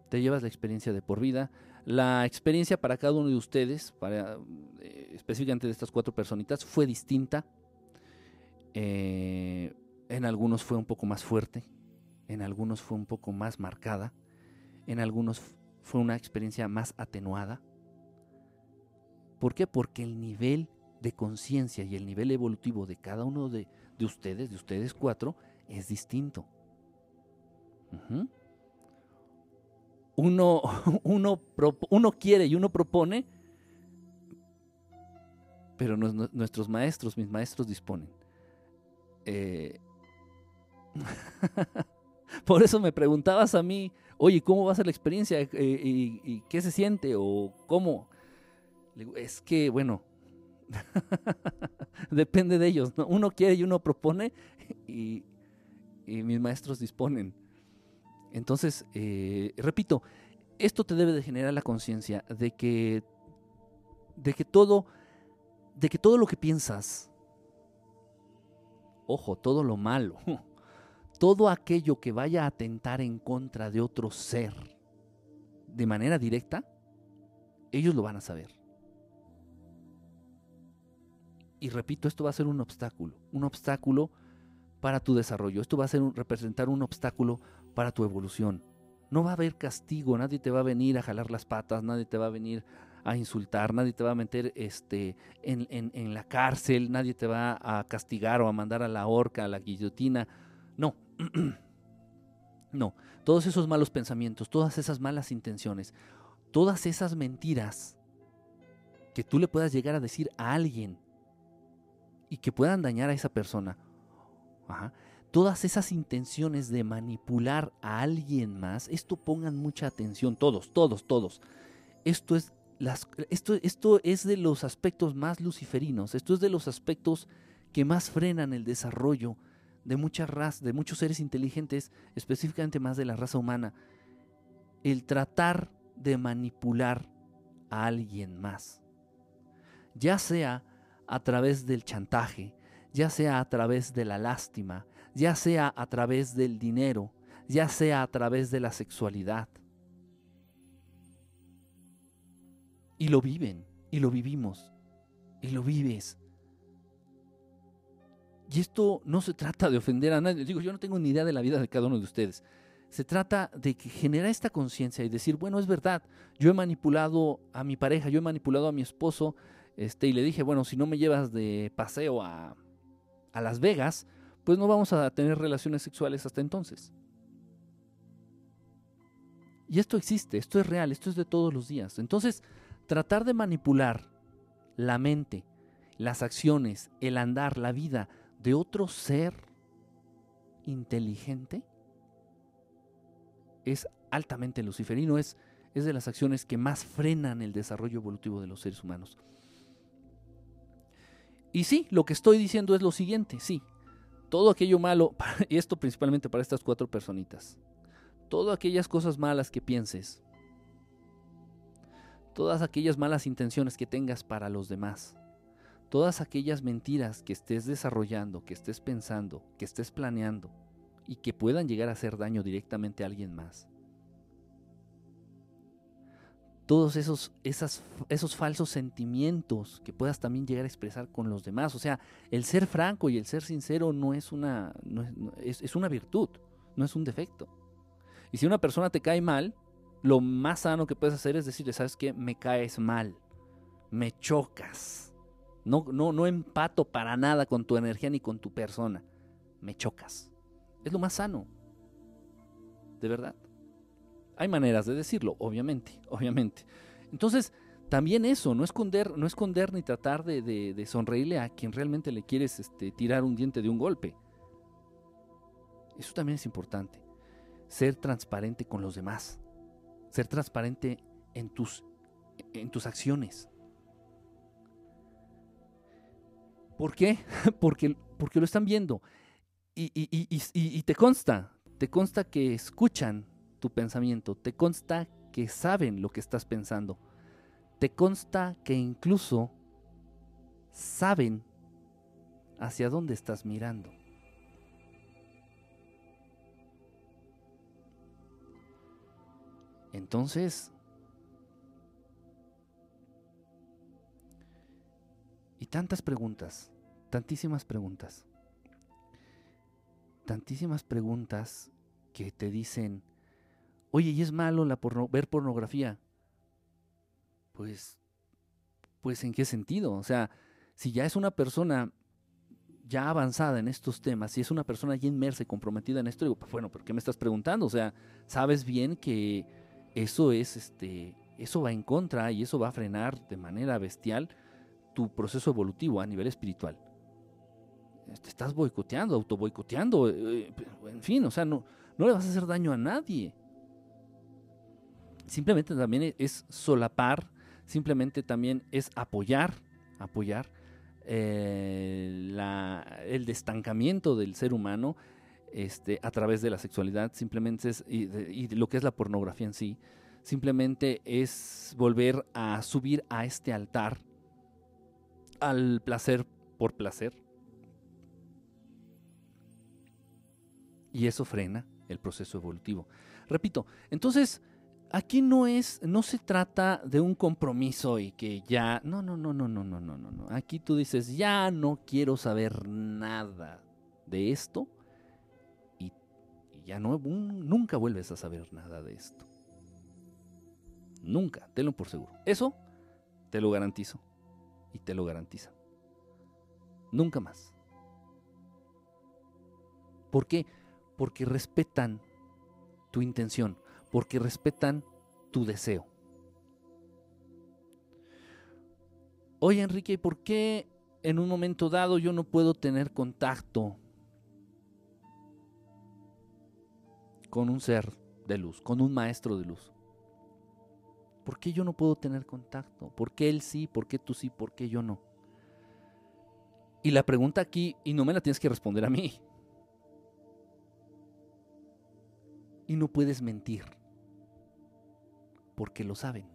Te llevas la experiencia de por vida. La experiencia para cada uno de ustedes, para, eh, específicamente de estas cuatro personitas, fue distinta. Eh, en algunos fue un poco más fuerte, en algunos fue un poco más marcada, en algunos fue una experiencia más atenuada. ¿Por qué? Porque el nivel de conciencia y el nivel evolutivo de cada uno de, ustedes, de ustedes cuatro, es distinto. uno, uno, uno, quiere y uno propone, pero nuestros maestros, mis maestros disponen. Eh, por eso me preguntabas a mí, oye, ¿cómo va a ser la experiencia? Eh, y, qué se siente? ¿O cómo? Es que, bueno, Depende de ellos. Uno quiere y uno propone y, mis maestros disponen. Entonces, eh, repito, esto te debe de generar la conciencia de que, de que todo, de que todo lo que piensas, ojo, todo lo malo, todo aquello que vaya a atentar en contra de otro ser de manera directa, ellos lo van a saber. Y repito, esto va a ser un obstáculo, un obstáculo para tu desarrollo. Esto va a ser representar un obstáculo para tu evolución. No va a haber castigo, nadie te va a venir a jalar las patas, nadie te va a venir a insultar, nadie te va a meter este, en, en la cárcel, nadie te va a castigar o a mandar a la horca, a la guillotina. No, no, todos esos malos pensamientos, todas esas malas intenciones, todas esas mentiras que tú le puedas llegar a decir a alguien y que puedan dañar a esa persona. Todas esas intenciones de manipular a alguien más, esto pongan mucha atención, todos, todos, todos. Esto es, las, esto, esto es de los aspectos más luciferinos, esto es de los aspectos que más frenan el desarrollo de muchas razas, de muchos seres inteligentes, específicamente más de la raza humana. El tratar de manipular a alguien más. Ya sea a través del chantaje, ya sea a través de la lástima, ya sea a través del dinero, ya sea a través de la sexualidad. Y lo viven, y lo vivimos, y lo vives. Y esto no se trata de ofender a nadie. Digo, yo no tengo ni idea de la vida de cada uno de ustedes. Se trata de que genera esta conciencia y decir, bueno, es verdad, yo he manipulado a mi pareja, yo he manipulado a mi esposo, este, y le dije, bueno, si no me llevas de paseo a, a Las Vegas, pues no vamos a tener relaciones sexuales hasta entonces. Y esto existe, esto es real, esto es de todos los días. Entonces, tratar de manipular la mente, las acciones, el andar, la vida de otro ser inteligente es altamente luciferino, es, es de las acciones que más frenan el desarrollo evolutivo de los seres humanos. Y sí, lo que estoy diciendo es lo siguiente, sí. todo aquello malo, y esto principalmente para estas cuatro personitas, todas aquellas cosas malas que pienses, todas aquellas malas intenciones que tengas para los demás, todas aquellas mentiras que estés desarrollando, que estés pensando, que estés planeando y que puedan llegar a hacer daño directamente a alguien más. Todos esos, esos falsos sentimientos que puedas también llegar a expresar con los demás. O sea, el ser franco y el ser sincero no es una, es, es una virtud, no es un defecto. Y si una persona te cae mal, lo más sano que puedes hacer es decirle, ¿sabes qué? Me caes mal, me chocas. No, no, no empato para nada con tu energía ni con tu persona. Me chocas. Es lo más sano. De verdad. Hay maneras de decirlo, obviamente, obviamente. Entonces, también eso, no esconder, no esconder ni tratar de, sonreírle a quien realmente le quieres este, tirar un diente de un golpe. Eso también es importante. Ser transparente con los demás ser transparente en tus, en tus acciones. ¿Por qué? Porque, porque lo están viendo. Y, y, te consta, te consta que escuchan tu pensamiento, te consta que saben lo que estás pensando, te consta que incluso saben hacia dónde estás mirando. Entonces, y tantas preguntas, tantísimas preguntas, tantísimas preguntas que te dicen, oye, ¿y es malo la ver pornografía? Pues, pues, ¿en qué sentido? O sea, si ya es una persona ya avanzada en estos temas, si es una persona ya inmersa y comprometida en esto, digo, pues bueno, ¿por qué me estás preguntando? O sea, sabes bien que eso es este eso va en contra y eso va a frenar de manera bestial tu proceso evolutivo a nivel espiritual. Te estás boicoteando, auto boicoteando, eh, eh, en fin, o sea, no, no le vas a hacer daño a nadie. Simplemente también es solapar, simplemente también es apoyar, apoyar eh, el destancamiento del ser humano este, a través de la sexualidad, simplemente es, y, lo que es la pornografía en sí, simplemente es volver a subir a este altar al placer por placer. Y eso frena el proceso evolutivo. Repito, entonces, aquí no es, no se trata de un compromiso y que ya, no, no, no, no, no, no, no, no, no. Aquí tú dices, ya no quiero saber nada de esto ya no, nunca vuelves a saber nada de esto. Nunca, tenlo por seguro. Eso te lo garantizo. Y te lo garantiza. Nunca más. ¿Por qué? Porque respetan tu intención, porque respetan tu deseo. Oye Enrique, ¿por qué en un momento dado yo no puedo tener contacto con un ser de luz, con un maestro de luz. ¿Por qué yo no puedo tener contacto? ¿Por qué él sí? ¿Por qué tú sí? ¿Por qué yo no? Y la pregunta aquí, y no me la tienes que responder a mí. Y no puedes mentir, porque lo saben.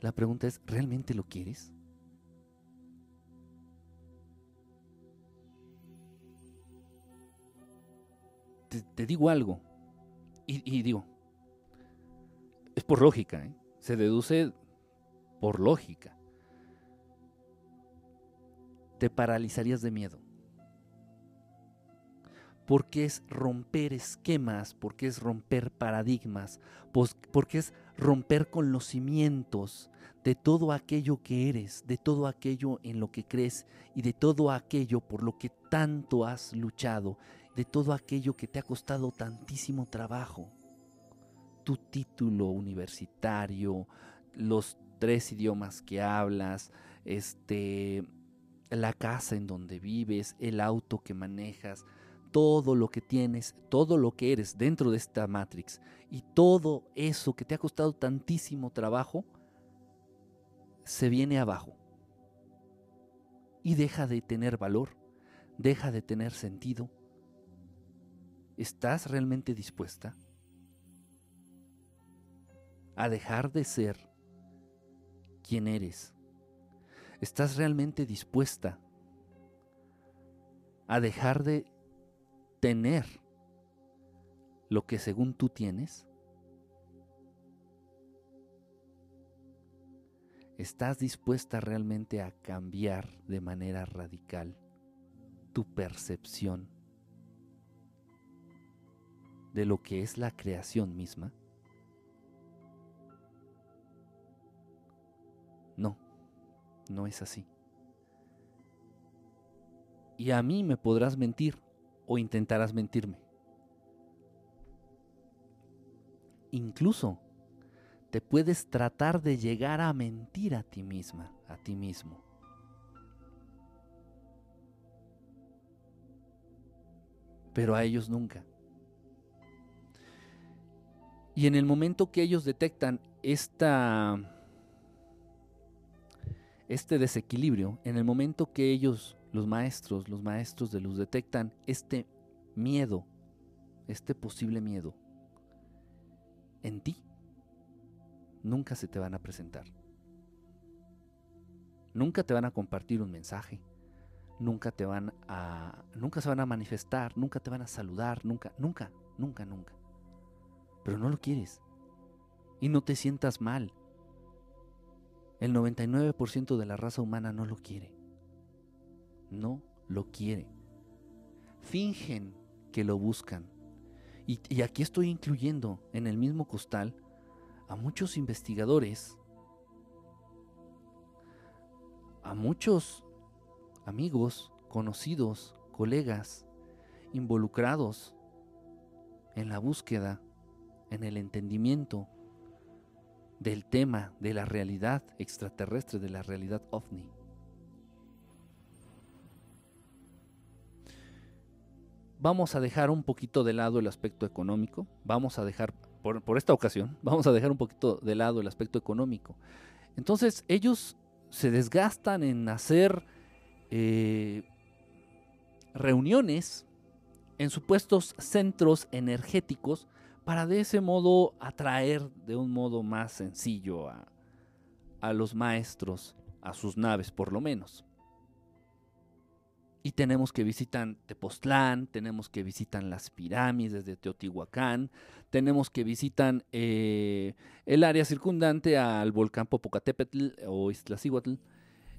La pregunta es, ¿realmente lo quieres? te, digo algo, y, digo, es por lógica, ¿eh? se deduce por lógica. Te paralizarías de miedo. Porque es romper esquemas, porque es romper paradigmas, porque es romper con los cimientos de todo aquello que eres, de todo aquello en lo que crees y de todo aquello por lo que tanto has luchado de todo aquello que te ha costado tantísimo trabajo. Tu título universitario, los tres idiomas que hablas, este, la casa en donde vives, el auto que manejas, todo lo que tienes, todo lo que eres dentro de esta Matrix y todo eso que te ha costado tantísimo trabajo, se viene abajo y deja de tener valor deja de tener sentido. ¿Estás realmente dispuesta a dejar de ser quien eres? ¿Estás realmente dispuesta a dejar de tener lo que según tú tienes? ¿Estás dispuesta realmente a cambiar de manera radical tu percepción de lo que es la creación misma? No, no es así. Y a mí me podrás mentir o intentarás mentirme. Incluso te puedes tratar de llegar a mentir a ti misma, a ti mismo. Pero a ellos nunca. Y en el momento que ellos detectan esta, este desequilibrio, en el momento que ellos, los maestros, los maestros de luz, detectan este miedo, este posible miedo en ti, nunca se te van a presentar. Nunca te van a compartir un mensaje. Nunca te van a nunca se van a manifestar, nunca te van a saludar, nunca, nunca, nunca, nunca. Pero no lo quieres. Y no te sientas mal. El 99% de la raza humana no lo quiere. No lo quiere. Fingen que lo buscan. Y, aquí estoy incluyendo en el mismo costal a muchos investigadores, a muchos amigos, conocidos, colegas, involucrados en la búsqueda, en el entendimiento del tema de la realidad extraterrestre, de la realidad ovni. Vamos a dejar un poquito de lado el aspecto económico, vamos a dejar por, esta ocasión, vamos a dejar un poquito de lado el aspecto económico. Entonces ellos se desgastan en hacer eh, reuniones en supuestos centros energéticos para de ese modo atraer de un modo más sencillo a, a los maestros a sus naves por lo menos y tenemos que visitar Tepoztlán, tenemos que visitar las pirámides de Teotihuacán, tenemos que visitar eh, el área circundante al volcán Popocatépetl o Iztaccíhuatl,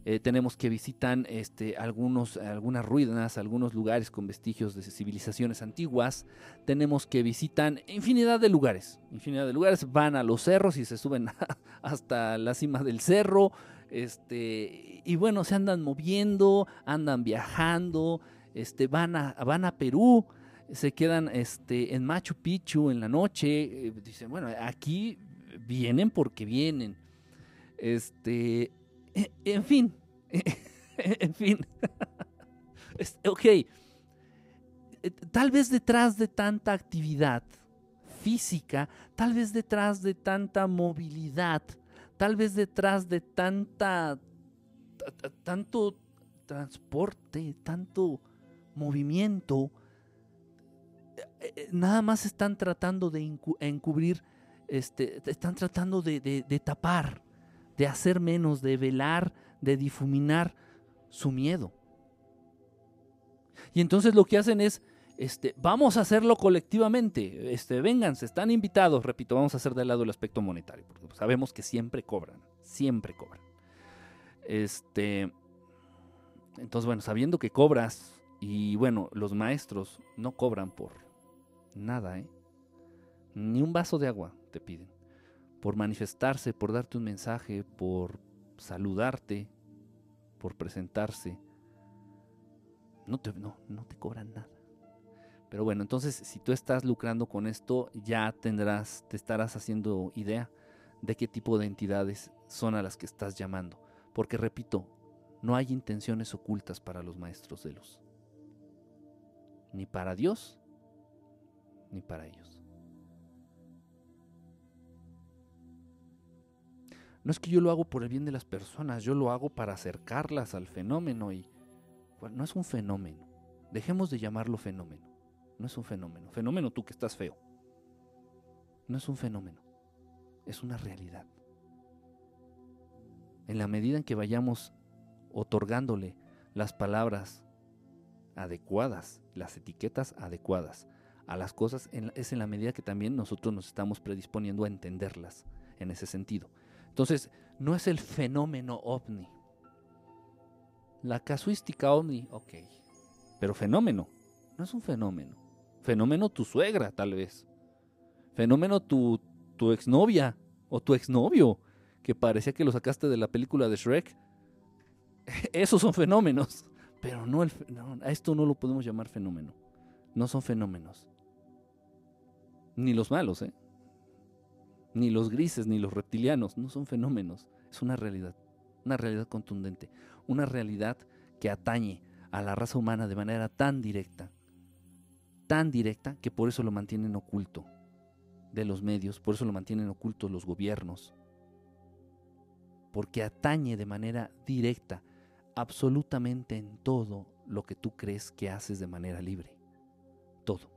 eh, tenemos que visitar este, algunos, algunas ruinas, algunos lugares con vestigios de civilizaciones antiguas, tenemos que visitar infinidad de lugares, infinidad de lugares, van a los cerros y se suben hasta la cima del cerro, este, y bueno, se andan moviendo, andan viajando, este, van, a, van a Perú, se quedan este, en Machu Picchu en la noche. Eh, dicen, bueno, aquí vienen porque vienen. Este, e, en fin, en fin. ok, eh, tal vez detrás de tanta actividad física, tal vez detrás de tanta movilidad, tal vez detrás de tanta, tanto transporte, tanto movimiento, eh, eh, nada más están tratando de encubrir, este, están tratando de, de tapar, de hacer menos, de velar, de difuminar su miedo. Y entonces lo que hacen es este, vamos a hacerlo colectivamente. Este, se están invitados. Repito, vamos a hacer de lado el aspecto monetario, porque sabemos que siempre cobran, siempre cobran. Este, entonces, bueno, sabiendo que cobras, y bueno, los maestros no cobran por nada, ¿eh? Ni un vaso de agua te piden. Por manifestarse, por darte un mensaje, por saludarte, por presentarse. No te cobran nada. Pero bueno, entonces si tú estás lucrando con esto, ya tendrás, te estarás haciendo idea de qué tipo de entidades son a las que estás llamando. Porque repito, no hay intenciones ocultas para los maestros de luz. Ni para Dios, ni para ellos. No es que yo lo hago por el bien de las personas, yo lo hago para acercarlas al fenómeno y no es un fenómeno, Dejemos de llamarlo fenómeno. No es un fenómeno. Fenómeno tú que estás feo. No es un fenómeno. Es una realidad. En la medida en que vayamos otorgándole las palabras adecuadas, las etiquetas adecuadas a las cosas, es en la medida que también nosotros nos estamos predisponiendo a entenderlas en ese sentido. Entonces, no es el fenómeno ovni. La casuística ovni, ok. Pero fenómeno, no es un fenómeno. Fenómeno tu suegra, tal vez. Fenómeno tu, tu exnovia o tu exnovio, que parecía que lo sacaste de la película de Shrek. Esos son fenómenos. Pero no, el, a esto no lo podemos llamar fenómeno. No son fenómenos. Ni los malos, ¿eh? Ni los grises, ni los reptilianos. No son fenómenos. Es una realidad. Una realidad contundente. Una realidad que atañe a la raza humana de manera tan directa. Tan directa que por eso lo mantienen oculto de los medios. Por eso lo mantienen oculto los gobiernos. Porque atañe de manera directa absolutamente en todo lo que tú crees que haces de manera libre. Todo.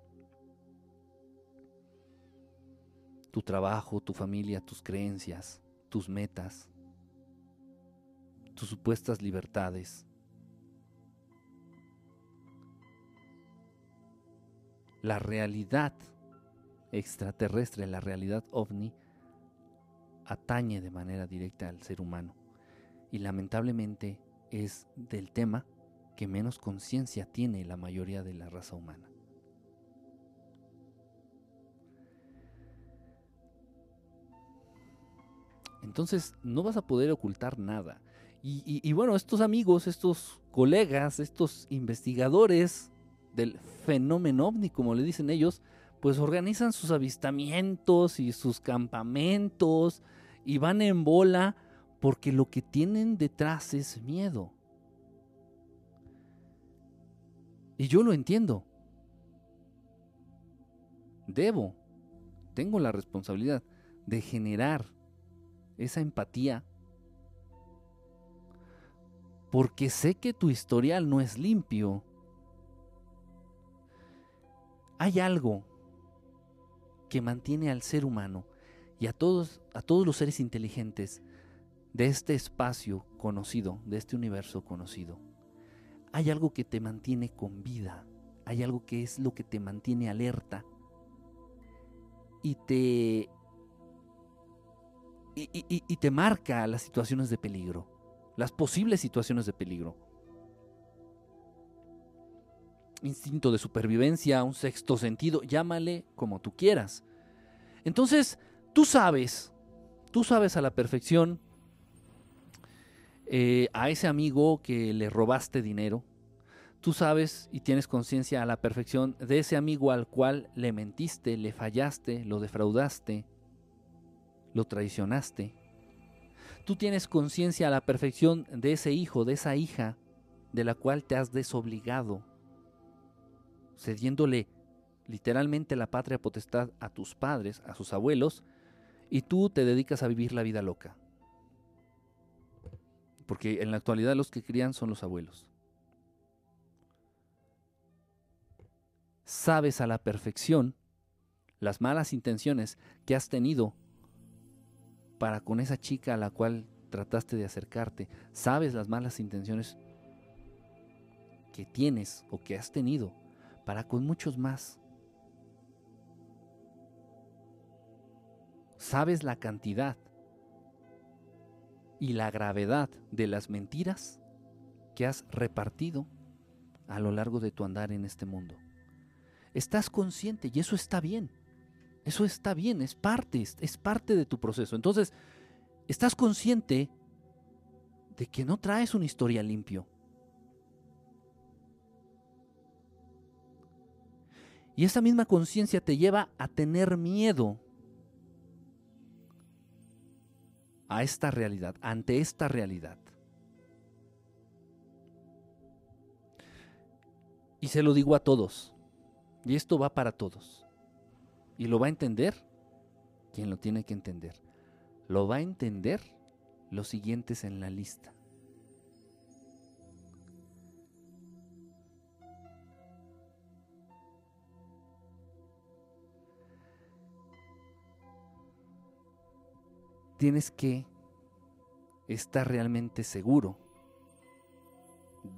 Tu trabajo, tu familia, tus creencias, tus metas, tus supuestas libertades. La realidad extraterrestre, la realidad ovni, atañe de manera directa al ser humano. Y lamentablemente es del tema que menos conciencia tiene la mayoría de la raza humana. Entonces no vas a poder ocultar nada. Y, bueno, estos amigos, estos colegas, estos investigadores del fenómeno ovni, como le dicen ellos, pues organizan sus avistamientos y sus campamentos y van en bola porque lo que tienen detrás es miedo. Y yo lo entiendo. Debo, tengo la responsabilidad de generar esa empatía porque sé que tu historial no es limpio. Hay algo que mantiene al ser humano y a todos, a todos los seres inteligentes de este espacio conocido, de este universo conocido, hay algo que te mantiene con vida, hay algo que es lo que te mantiene alerta y te y, te marca las situaciones de peligro, las posibles situaciones de peligro. Instinto de supervivencia, un sexto sentido, llámale como tú quieras. Entonces, tú sabes, tú sabes a la perfección eh, a ese amigo que le robaste dinero, tú sabes y tienes conciencia a la perfección de ese amigo al cual le mentiste, le fallaste, lo defraudaste, lo traicionaste. Tú tienes conciencia a la perfección de ese hijo, de esa hija, de la cual te has desobligado, cediéndole literalmente la patria potestad a tus padres, a sus abuelos, y tú te dedicas a vivir la vida loca porque en la actualidad los que crían son los abuelos. Sabes a la perfección las malas intenciones que has tenido para con esa chica a la cual trataste de acercarte. Sabes las malas intenciones que tienes o que has tenido para con muchos más. Sabes la cantidad y la gravedad de las mentiras que has repartido a lo largo de tu andar en este mundo. Estás consciente y eso está bien. Eso está bien, es parte, es parte de tu proceso. Entonces, estás consciente de que no traes una historia limpio. Y esa misma conciencia te lleva a tener miedo a esta realidad, ante esta realidad. Y se lo digo a todos. Y esto va para todos. Y lo va a entender quien lo tiene que entender. Lo va a entender los siguientes en la lista. Tienes que estar realmente seguro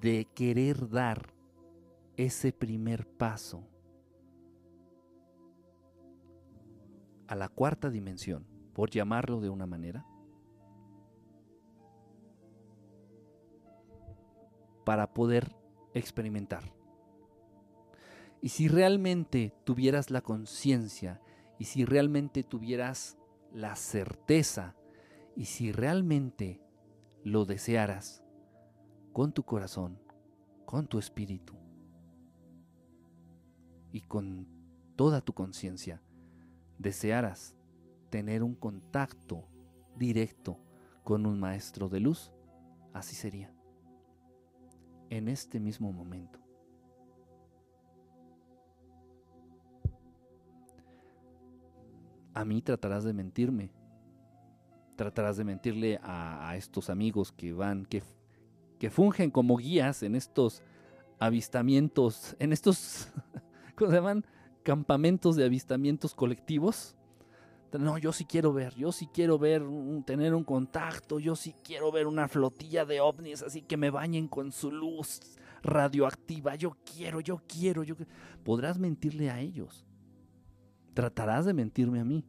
de querer dar ese primer paso a la cuarta dimensión, por llamarlo de una manera, para poder experimentar. Y si realmente tuvieras la conciencia, y si realmente tuvieras la certeza, y si realmente lo desearas con tu corazón, con tu espíritu y con toda tu conciencia, desearas tener un contacto directo con un maestro de luz, así sería. En este mismo momento. A mí tratarás de mentirme. Tratarás de mentirle a, estos amigos que van, que, que fungen como guías en estos avistamientos, en estos, ¿cómo se llaman? Campamentos de avistamientos colectivos no, yo sí quiero ver, yo sí quiero ver, tener un contacto, yo sí quiero ver una flotilla de ovnis así que me bañen con su luz radioactiva. Yo quiero, yo quiero, yo Podrás mentirle a ellos. Tratarás de mentirme a mí.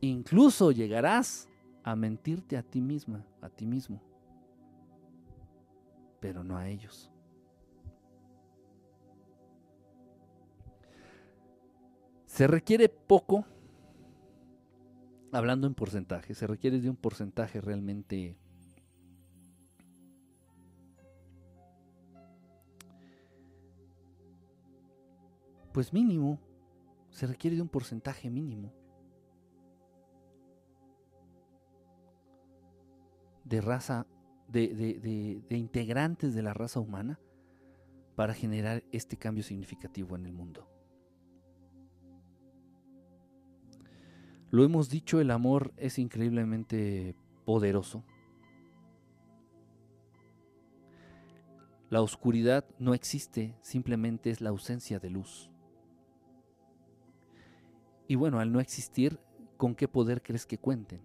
Incluso llegarás a mentirte a ti misma, a ti mismo. Pero no a ellos. Se requiere poco, hablando en porcentaje, se requiere de un porcentaje realmente pues mínimo, se requiere de un porcentaje mínimo de raza, de, de, integrantes de la raza humana para generar este cambio significativo en el mundo. Lo hemos dicho, el amor es increíblemente poderoso. La oscuridad no existe, simplemente es la ausencia de luz. Y bueno, al no existir, ¿con qué poder crees que cuenten?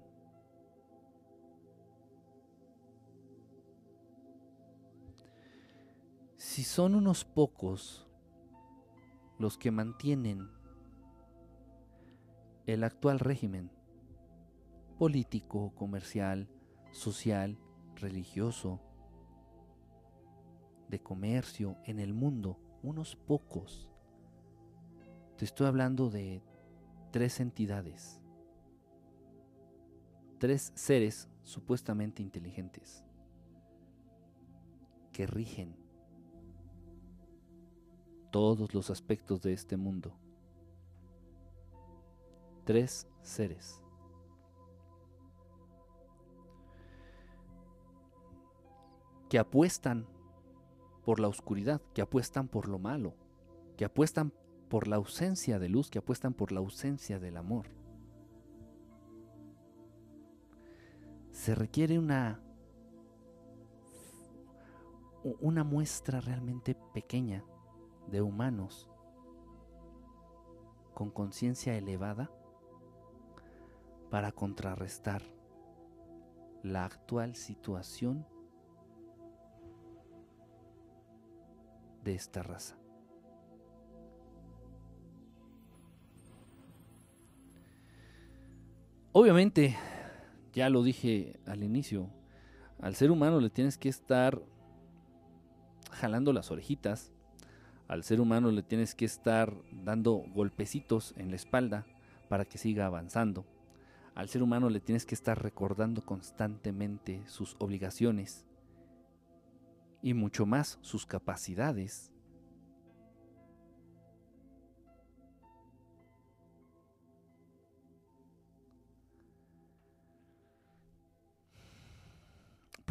Si son unos pocos los que mantienen el actual régimen político, comercial, social, religioso, de comercio en el mundo, unos pocos. Te estoy hablando de tres entidades, tres seres supuestamente inteligentes que rigen todos los aspectos de este mundo tres seres. que apuestan por la oscuridad, que apuestan por lo malo, que apuestan por la ausencia de luz, que apuestan por la ausencia del amor. Se requiere una una muestra realmente pequeña de humanos con conciencia elevada para contrarrestar la actual situación de esta raza. Obviamente, ya lo dije al inicio, al ser humano le tienes que estar jalando las orejitas, al ser humano le tienes que estar dando golpecitos en la espalda para que siga avanzando. Al ser humano le tienes que estar recordando constantemente sus obligaciones y mucho más sus capacidades.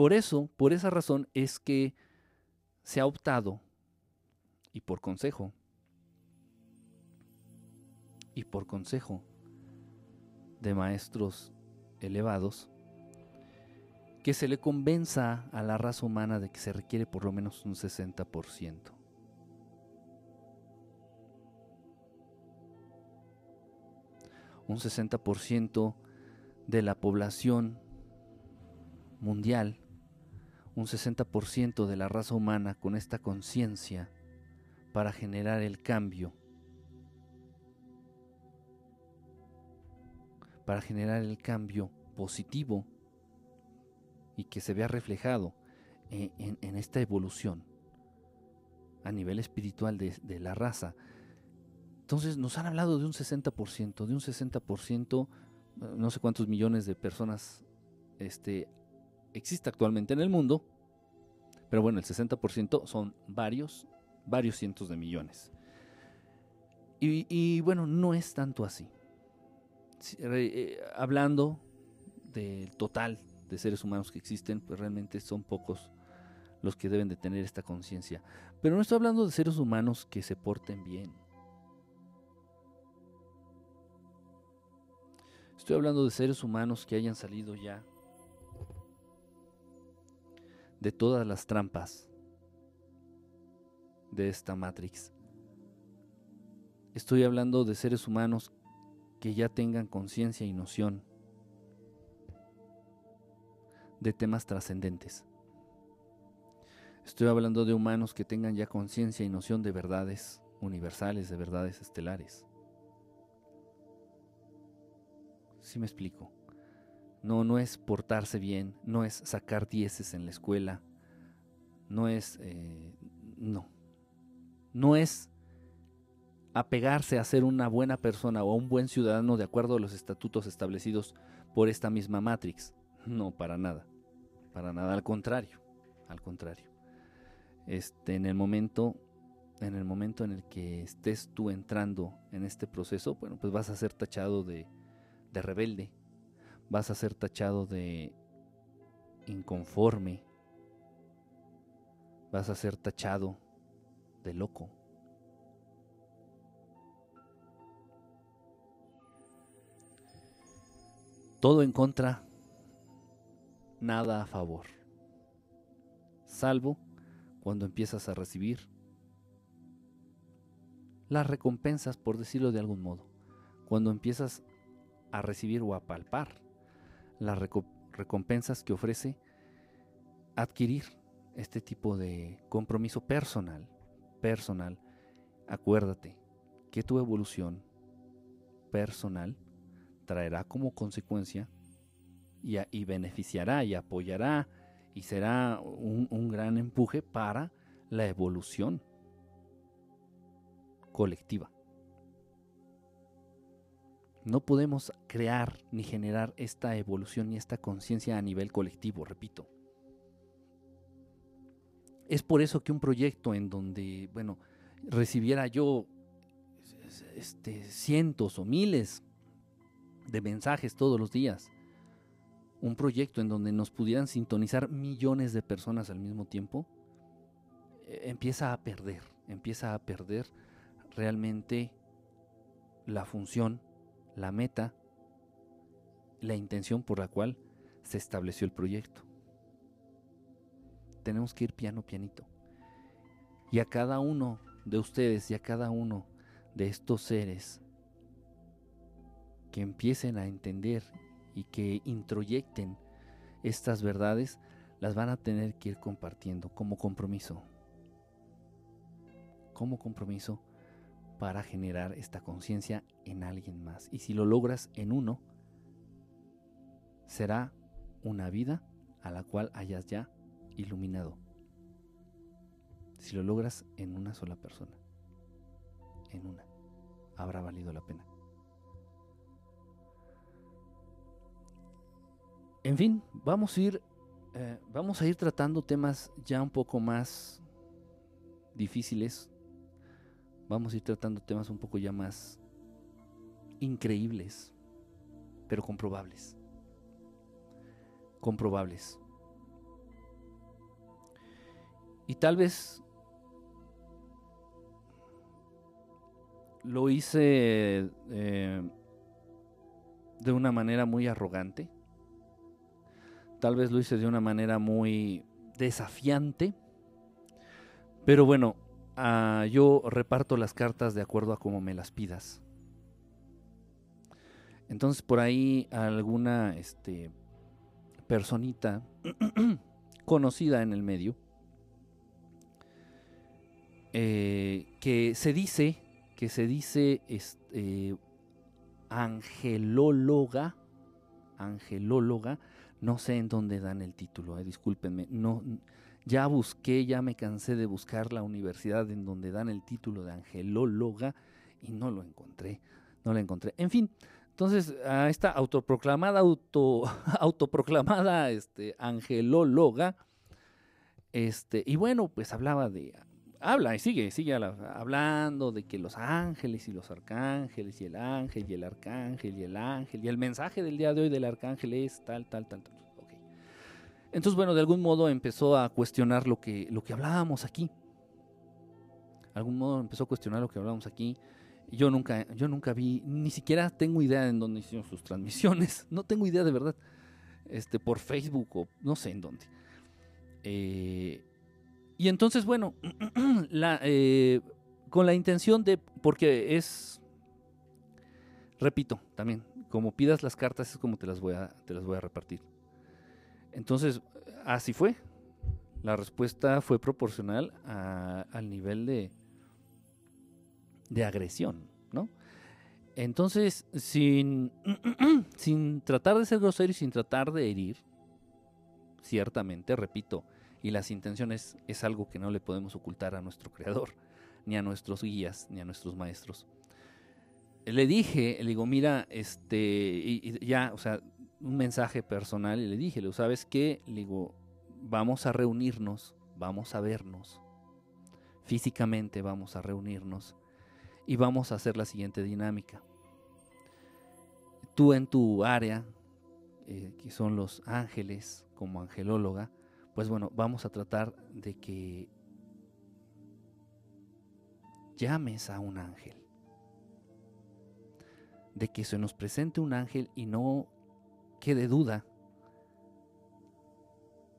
Por eso, por esa razón es que se ha optado, y por consejo, y por consejo de maestros elevados, que se le convenza a la raza humana de que se requiere por lo menos un 60%. Un 60% de la población mundial, un 60% de la raza humana con esta conciencia para generar el cambio, para generar el cambio positivo y que se vea reflejado en, esta evolución a nivel espiritual de, de, la raza. Entonces nos han hablado de un 60%, de un 60%, no sé cuántos millones de personas este, existe actualmente en el mundo, pero bueno, el 60% son varios, varios cientos de millones. Y, bueno, no es tanto así. Eh, hablando del total de seres humanos que existen, pues realmente son pocos los que deben de tener esta conciencia. Pero no estoy hablando de seres humanos que se porten bien. Estoy hablando de seres humanos que hayan salido ya de todas las trampas de esta Matrix. Estoy hablando de seres humanos que ya tengan conciencia y noción de temas trascendentes. Estoy hablando de humanos que tengan ya conciencia y noción de verdades universales, de verdades estelares. Si me explico? No, no es portarse bien, no es sacar dieces en la escuela, no es, eh, no, no es apegarse a ser una buena persona o un buen ciudadano de acuerdo a los estatutos establecidos por esta misma Matrix. No, para nada, para nada, al contrario, al contrario. Este, en el momento, en el momento en el que estés tú entrando en este proceso, bueno, pues vas a ser tachado de, de rebelde, vas a ser tachado de inconforme, vas a ser tachado de loco. Todo en contra, nada a favor. Salvo cuando empiezas a recibir las recompensas, por decirlo de algún modo. Cuando empiezas a recibir o a palpar las recompensas que ofrece adquirir este tipo de compromiso personal, personal. Acuérdate que tu evolución personal traerá como consecuencia y, beneficiará y apoyará y será un gran empuje para la evolución colectiva. No podemos crear ni generar esta evolución ni esta conciencia a nivel colectivo, repito. Es por eso que un proyecto en donde, bueno, recibiera yo este, cientos o miles de mensajes todos los días, un proyecto en donde nos pudieran sintonizar millones de personas al mismo tiempo, eh, empieza a perder, empieza a perder realmente la función la meta, la intención por la cual se estableció el proyecto. Tenemos que ir piano pianito. Y a cada uno de ustedes y a cada uno de estos seres que empiecen a entender y que introyecten estas verdades, las van a tener que ir compartiendo como compromiso. Como compromiso para generar esta conciencia en alguien más. Y si lo logras en uno, será una vida a la cual hayas ya iluminado. Si lo logras en una sola persona, en una, habrá valido la pena. En fin, vamos a ir, eh, vamos a ir tratando temas ya un poco más difíciles, vamos a ir tratando temas un poco ya más increíbles, pero comprobables. Comprobables. Y tal vez lo hice eh, de una manera muy arrogante. Tal vez lo hice de una manera muy desafiante. Pero bueno, Ah, yo reparto las cartas de acuerdo a cómo me las pidas. Entonces por ahí alguna este, personita conocida en el medio eh, que se dice que se dice este, angelóloga angelóloga no sé en dónde dan el título eh, discúlpenme no ya busqué ya me cansé de buscar la universidad en donde dan el título de angelóloga y no lo encontré no lo encontré en fin entonces, a esta autoproclamada, auto, autoproclamada este, angelóloga, este, y bueno, pues hablaba de, habla y sigue, sigue hablando de que los ángeles y los arcángeles y el ángel y el arcángel y el ángel y el mensaje del día de hoy del arcángel es tal, tal, tal, tal. Entonces, bueno, de algún modo empezó a cuestionar lo que, lo que hablábamos aquí. De algún modo empezó a cuestionar lo que hablábamos aquí. Yo nunca, yo nunca vi, ni siquiera tengo idea en dónde hicieron sus transmisiones. No tengo idea de verdad. Este, por Facebook o no sé en dónde. Eh, y entonces, bueno, eh, con la intención de, porque es, repito, también, como pidas las cartas es como te las voy a, te las voy a repartir. Entonces, así fue. La respuesta fue proporcional al nivel de, de agresión, ¿no? Entonces, sin, sin tratar de ser grosero y sin tratar de herir, ciertamente, repito, y las intenciones es algo que no le podemos ocultar a nuestro creador, ni a nuestros guías, ni a nuestros maestros. Le dije, le digo, mira, este, y, ya, o sea, un mensaje personal, y le dije, ¿sabes qué? Le digo, vamos a reunirnos, vamos a vernos, físicamente vamos a reunirnos y vamos a hacer la siguiente dinámica. Tú en tu área, eh, que son los ángeles, como angelóloga, pues bueno, vamos a tratar de que llames a un ángel. De que se nos presente un ángel y no quede duda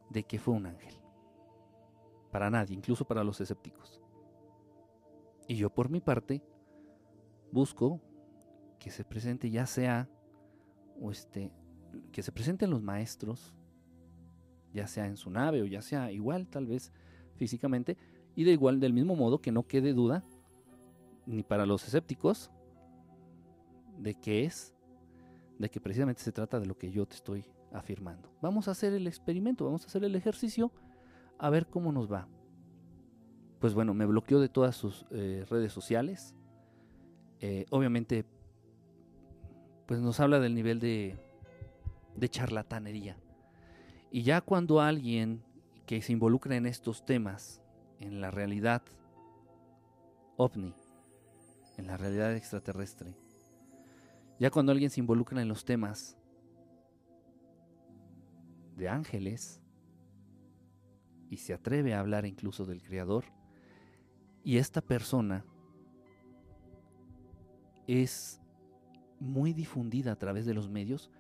de que fue un ángel. Para nadie, incluso para los escépticos. Y yo por mi parte busco que se presente ya sea o este que se presenten los maestros ya sea en su nave o ya sea igual tal vez físicamente y de igual del mismo modo que no quede duda ni para los escépticos de que es de que precisamente se trata de lo que yo te estoy afirmando. Vamos a hacer el experimento, vamos a hacer el ejercicio a ver cómo nos va. Pues bueno, me bloqueó de todas sus eh, redes sociales, eh, obviamente, pues nos habla del nivel de, de charlatanería. Y ya cuando alguien que se involucra en estos temas, en la realidad ovni, en la realidad extraterrestre, ya cuando alguien se involucra en los temas de ángeles y se atreve a hablar incluso del Creador, y esta persona es muy difundida a través de los medios,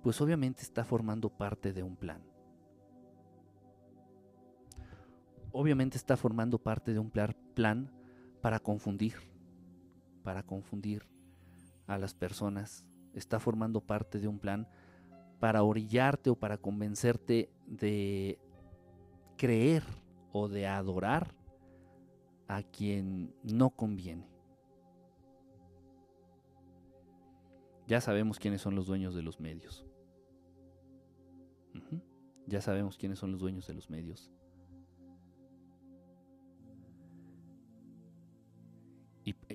pues obviamente está formando parte de un plan. Obviamente está formando parte de un plan para confundir, para confundir a las personas. Está formando parte de un plan para orillarte o para convencerte de creer o de adorar a quien no conviene. Ya sabemos quiénes son los dueños de los medios. Ya sabemos quiénes son los dueños de los medios.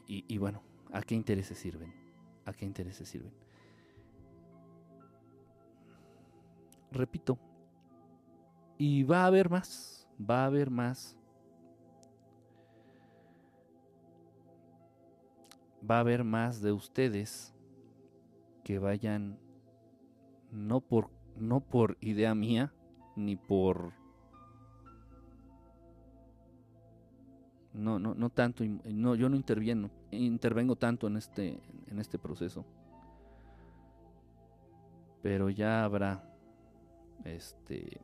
Y, bueno, ¿a qué intereses sirven? ¿A qué intereses sirven? Repito, y va a haber más, va a haber más. Va a haber más de ustedes que vayan no por no por idea mía ni por no no no tanto no yo no intervieno intervengo tanto en este, en este proceso. Pero ya habrá este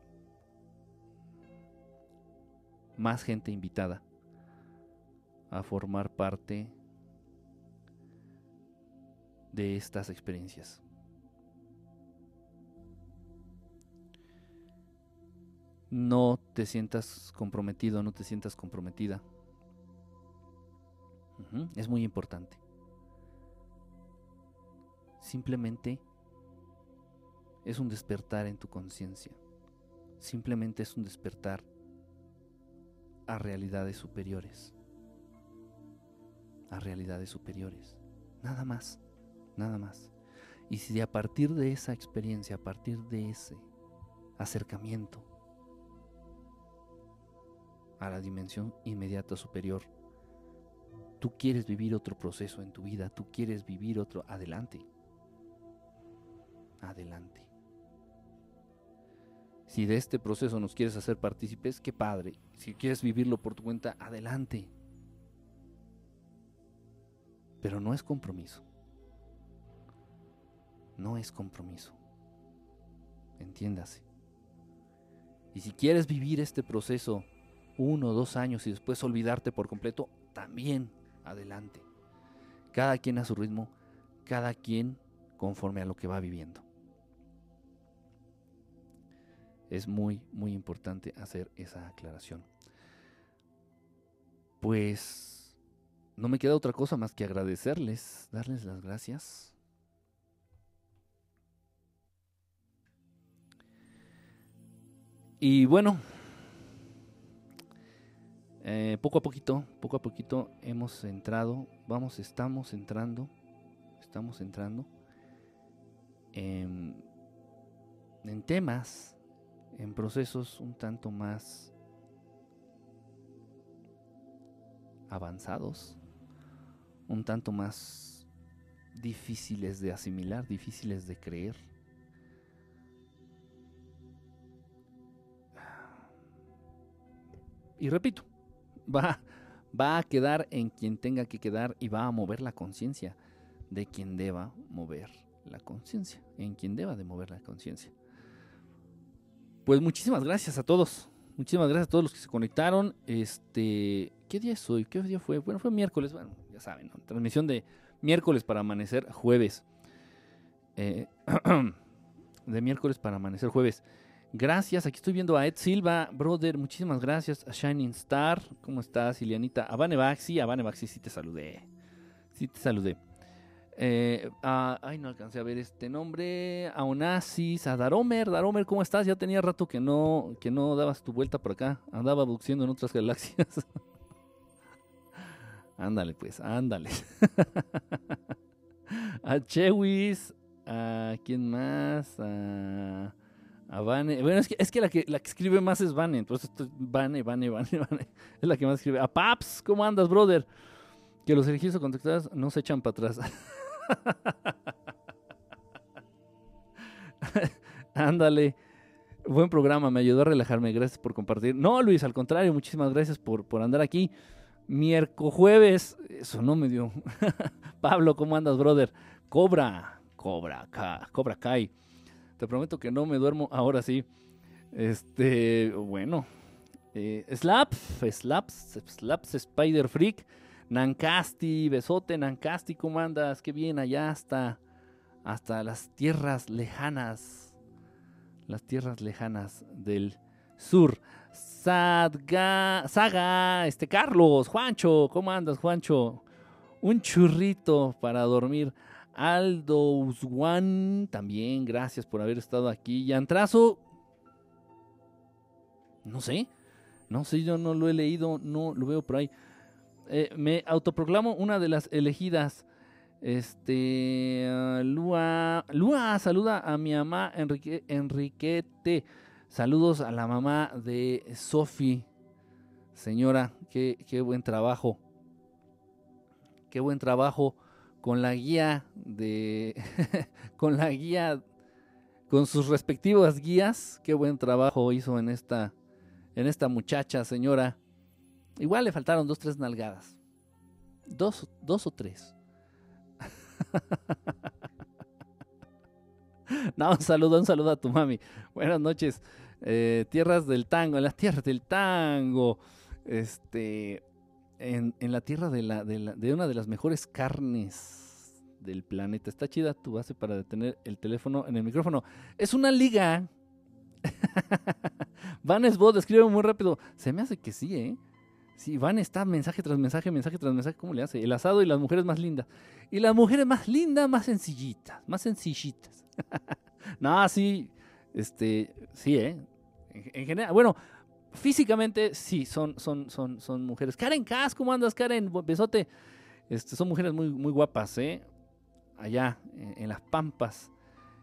más gente invitada a formar parte de estas experiencias. No te sientas comprometido, no te sientas comprometida. Es muy importante. Simplemente es un despertar en tu conciencia. Simplemente es un despertar a realidades superiores. A realidades superiores. Nada más. Nada más. Y si a partir de esa experiencia, a partir de ese acercamiento a la dimensión inmediata superior, tú quieres vivir otro proceso en tu vida, tú quieres vivir otro, adelante. Adelante. Si de este proceso nos quieres hacer partícipes, qué padre. Si quieres vivirlo por tu cuenta, adelante. Pero no es compromiso. No es compromiso. Entiéndase. Y si quieres vivir este proceso uno o dos años y después olvidarte por completo, también adelante. Cada quien a su ritmo, cada quien conforme a lo que va viviendo es muy, muy importante hacer esa aclaración. Pues no me queda otra cosa más que agradecerles, darles las gracias. Y bueno, eh, poco a poquito, poco a poquito hemos entrado, vamos, estamos entrando, estamos entrando en, en temas en procesos un tanto más avanzados, un tanto más difíciles de asimilar, difíciles de creer. Y repito, va, va a quedar en quien tenga que quedar y va a mover la conciencia de quien deba mover la conciencia, en quien deba de mover la conciencia. Pues muchísimas gracias a todos. Muchísimas gracias a todos los que se conectaron. Este, ¿qué día es hoy? ¿Qué día fue? Bueno, fue miércoles. Bueno, ya saben, transmisión de miércoles para amanecer jueves. Eh, de miércoles para amanecer jueves. Gracias, aquí estoy viendo a Ed Silva, brother, muchísimas gracias. A Shining Star, ¿cómo estás, Ilianita? A Vanevaxi, a Vanevaxi sí te saludé. Sí te saludé. Eh, ay, no alcancé a ver este nombre. A Onassis, a Daromer. Daromer, ¿cómo estás? Ya tenía rato que no, que no dabas tu vuelta por acá. Andaba buceando en otras galaxias. ándale, pues, ándale. a Chewis. ¿A quién más? A, a Vane. Bueno, es que, es que, la, que la que escribe más es Vane. Entonces, Vane, Vane, Vane, Vane. Es la que más escribe. A Paps, ¿cómo andas, brother? Que los elegidos contactados no se echan para atrás. Ándale. Buen programa, me ayudó a relajarme. Gracias por compartir. No, Luis, al contrario, muchísimas gracias por, por andar aquí. Miércoles jueves, eso no me dio. Pablo, ¿cómo andas, brother? Cobra, cobra, cobra Kai. Te prometo que no me duermo ahora sí. Este, bueno. Eh, Slaps, Slaps, Slaps, Spider Freak. Nancasti, besote, Nancasti, ¿cómo andas? Qué bien, allá hasta, hasta las tierras lejanas, las tierras lejanas del sur. Sadga, Saga, este Carlos, Juancho, ¿cómo andas, Juancho? Un churrito para dormir. Aldo Uswan, también gracias por haber estado aquí. Y Antrazo, no sé, no sé, yo no lo he leído, no lo veo por ahí. Eh, me autoproclamo una de las elegidas. Este, uh, Lua, Lua saluda a mi mamá Enrique, Enriquete. Saludos a la mamá de Sofi. Señora, qué, qué buen trabajo. Qué buen trabajo con la guía de. con la guía. Con sus respectivas guías. Qué buen trabajo hizo en esta. En esta muchacha, señora. Igual le faltaron dos, tres nalgadas. Dos, dos o tres. no, un saludo, un saludo a tu mami. Buenas noches. Eh, tierras del tango, en las tierras del tango. Este. En, la tierra de, una de las mejores carnes del planeta. Está chida tu base para detener el teléfono en el micrófono. Es una liga. Van Esbot, escribe muy rápido. Se me hace que sí, ¿eh? Sí, Van está mensaje tras mensaje, mensaje tras mensaje. ¿Cómo le hace? El asado y las mujeres más lindas. Y las mujeres más lindas, más sencillitas. Más sencillitas. no, sí. Este, sí, ¿eh? En, general, bueno, físicamente sí, son, son, son, son mujeres. Karen Cas, ¿cómo andas, Karen? Besote. Este, son mujeres muy, muy guapas, ¿eh? Allá, en las pampas.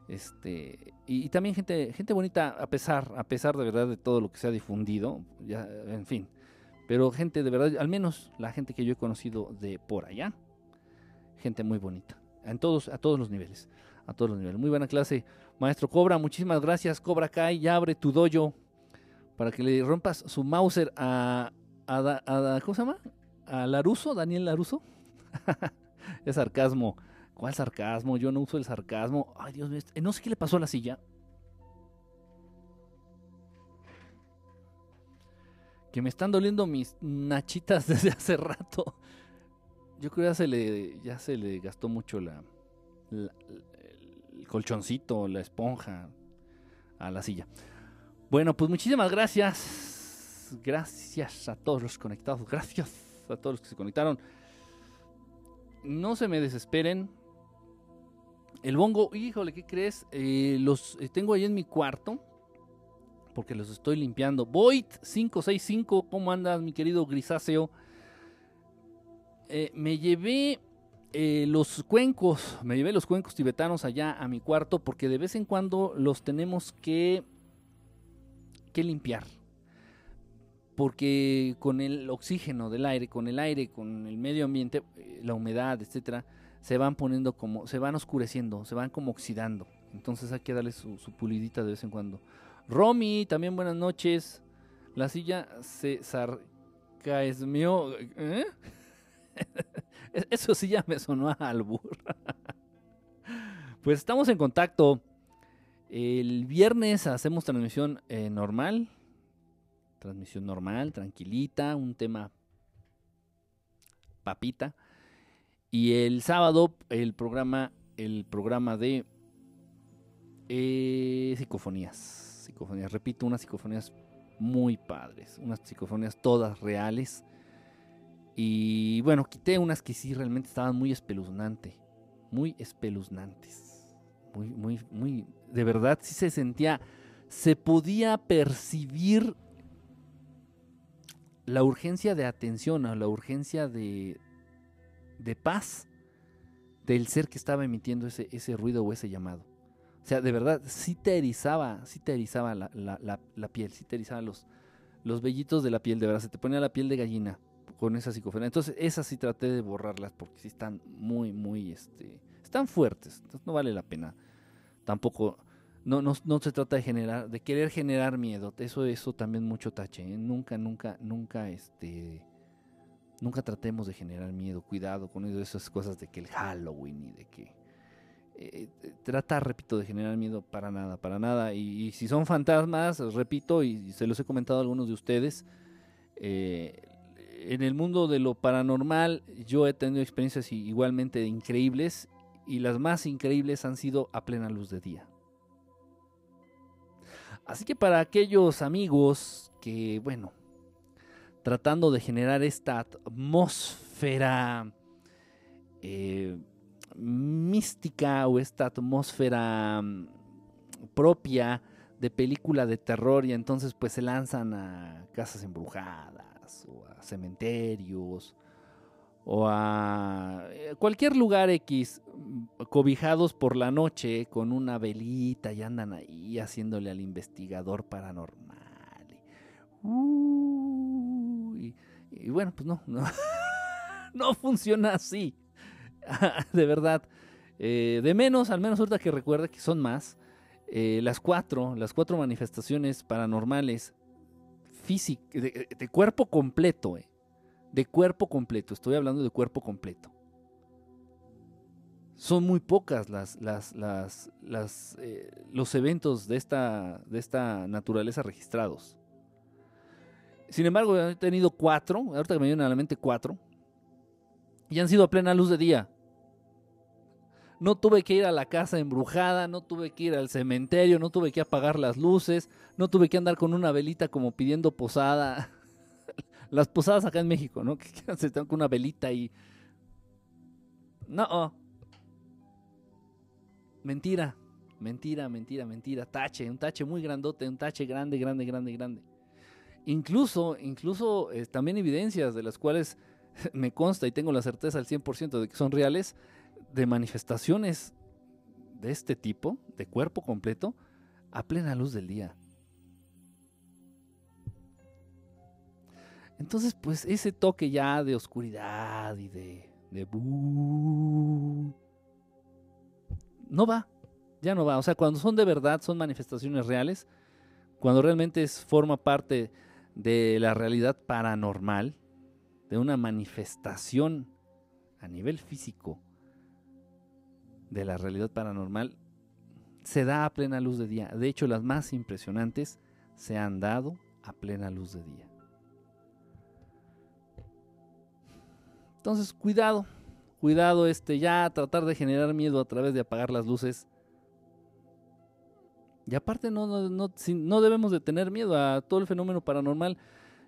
Este, y, también gente, gente bonita, a pesar, a pesar de verdad de todo lo que se ha difundido, ya, en fin. Pero gente de verdad, al menos la gente que yo he conocido de por allá, gente muy bonita. En todos, a todos los niveles. A todos los niveles. Muy buena clase. Maestro Cobra, muchísimas gracias. Cobra Kai, ya abre tu dojo para que le rompas su Mauser a, a, ¿cómo se llama? A Laruso, Daniel Laruso. es sarcasmo. ¿Cuál sarcasmo? Yo no uso el sarcasmo. Ay, Dios mío. No sé qué le pasó a la silla. Que me están doliendo mis nachitas desde hace rato. Yo creo que ya se le, ya se le gastó mucho la, el colchoncito, la esponja a la silla. Bueno, pues muchísimas gracias. Gracias a todos los conectados. Gracias a todos los que se conectaron. No se me desesperen. El bongo, híjole, ¿qué crees? Eh, los eh, tengo ahí en mi cuarto. Porque los estoy limpiando. Void565, ¿cómo andas, mi querido grisáceo? Eh, me llevé los cuencos, me llevé los cuencos tibetanos allá a mi cuarto porque de vez en cuando los tenemos que, que limpiar. Porque con el oxígeno del aire, con el aire, con el medio ambiente, la humedad, etcétera, se van poniendo como, se van oscureciendo, se van como oxidando. Entonces hay que darle su, pulidita de vez en cuando. Romy, también buenas noches. La silla se sarcasmeó. ¿Eh? Eso sí ya me sonó a albur. pues estamos en contacto. El viernes hacemos transmisión eh, normal. Transmisión normal, tranquilita, un tema papita. Y el sábado el programa, el programa de eh, psicofonías. Psicofonías, repito, unas psicofonías muy padres, unas psicofonías todas reales. Y bueno, quité unas que sí realmente estaban muy espeluznantes, muy espeluznantes. Muy, muy, muy, de verdad sí se sentía, se podía percibir la urgencia de atención, o la urgencia de, de paz del ser que estaba emitiendo ese, ese ruido o ese llamado. O sea, de verdad, sí te erizaba, sí te erizaba la, la, piel, sí te erizaba los, los vellitos de la piel, de verdad, se te ponía la piel de gallina con esa psicofonía. Entonces, esas sí traté de borrarlas porque sí están muy, muy, este, están fuertes. Entonces, no vale la pena. Tampoco, no, no, no se trata de generar, de querer generar miedo. Eso, eso también mucho tache. ¿eh? Nunca, nunca, nunca, este, Nunca tratemos de generar miedo, cuidado con esas cosas de que el Halloween y de que... Eh, trata, repito, de generar miedo para nada, para nada. Y, si son fantasmas, repito, y, se los he comentado a algunos de ustedes, eh, en el mundo de lo paranormal yo he tenido experiencias igualmente increíbles y las más increíbles han sido a plena luz de día. Así que para aquellos amigos que, bueno, tratando de generar esta atmósfera eh, mística o esta atmósfera mm, propia de película de terror y entonces pues se lanzan a casas embrujadas o a cementerios o a eh, cualquier lugar X cobijados por la noche con una velita y andan ahí haciéndole al investigador paranormal. Y bueno, pues no, no, no funciona así. de verdad. Eh, de menos, al menos ahorita que recuerde que son más, eh, las cuatro, las cuatro manifestaciones paranormales físicas, de, cuerpo completo, eh, de cuerpo completo, estoy hablando de cuerpo completo. Son muy pocas las, las, las, las los eventos de esta, de esta naturaleza registrados. Sin embargo, he tenido cuatro, ahorita que me vienen a la mente cuatro, y han sido a plena luz de día. no tuve que ir a la casa embrujada, no tuve que ir al cementerio, no tuve que apagar las luces, no tuve que andar con una velita como pidiendo posada. Las posadas acá en México, ¿no? Que se están con una velita y... No. Mentira, mentira, mentira, mentira. Tache, un tache muy grandote, un tache grande, grande, grande, grande. Incluso, incluso eh, también evidencias de las cuales me consta y tengo la certeza al 100% de que son reales, de manifestaciones de este tipo, de cuerpo completo, a plena luz del día. Entonces, pues ese toque ya de oscuridad y de, no va, ya no va. O sea, cuando son de verdad, son manifestaciones reales, cuando realmente es, forma parte de la realidad paranormal, de una manifestación a nivel físico de la realidad paranormal, se da a plena luz de día. De hecho, las más impresionantes se han dado a plena luz de día. Entonces, cuidado, cuidado, este, ya tratar de generar miedo a través de apagar las luces. Y aparte no, no, no, debemos de tener miedo a todo el fenómeno paranormal.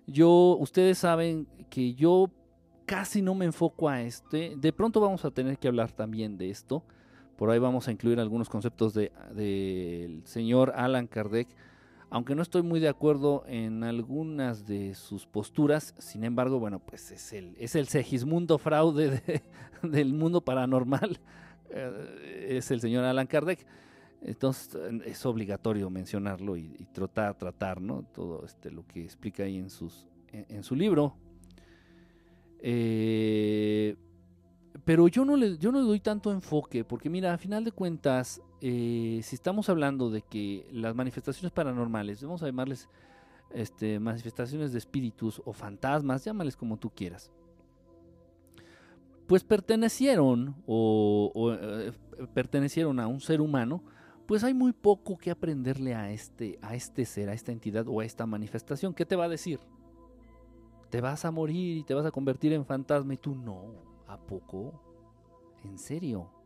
Yo, ustedes saben que yo casi no me enfoco a este. De pronto vamos a tener que hablar también de esto. Por ahí vamos a incluir algunos conceptos del de, señor Alan Kardec aunque no estoy muy de acuerdo en algunas de sus posturas, sin embargo, bueno, pues es el, es el Segismundo fraude del mundo paranormal, eh, es el señor Alan Kardec. Entonces es obligatorio mencionarlo y, tratar, tratar, ¿no? Todo este, lo que explica ahí en, sus, en, su libro. Eh, pero yo no, le, yo no le doy tanto enfoque, porque mira, a final de cuentas, eh, si estamos hablando de que las manifestaciones paranormales, vamos a llamarles este, manifestaciones de espíritus o fantasmas, llámales como tú quieras, pues pertenecieron o, eh, pertenecieron a un ser humano, pues hay muy poco que aprenderle a este, a este ser, a esta entidad o a esta manifestación. ¿Qué te va a decir? Te vas a morir y te vas a convertir en fantasma y tú no, ¿a poco? ¿En serio?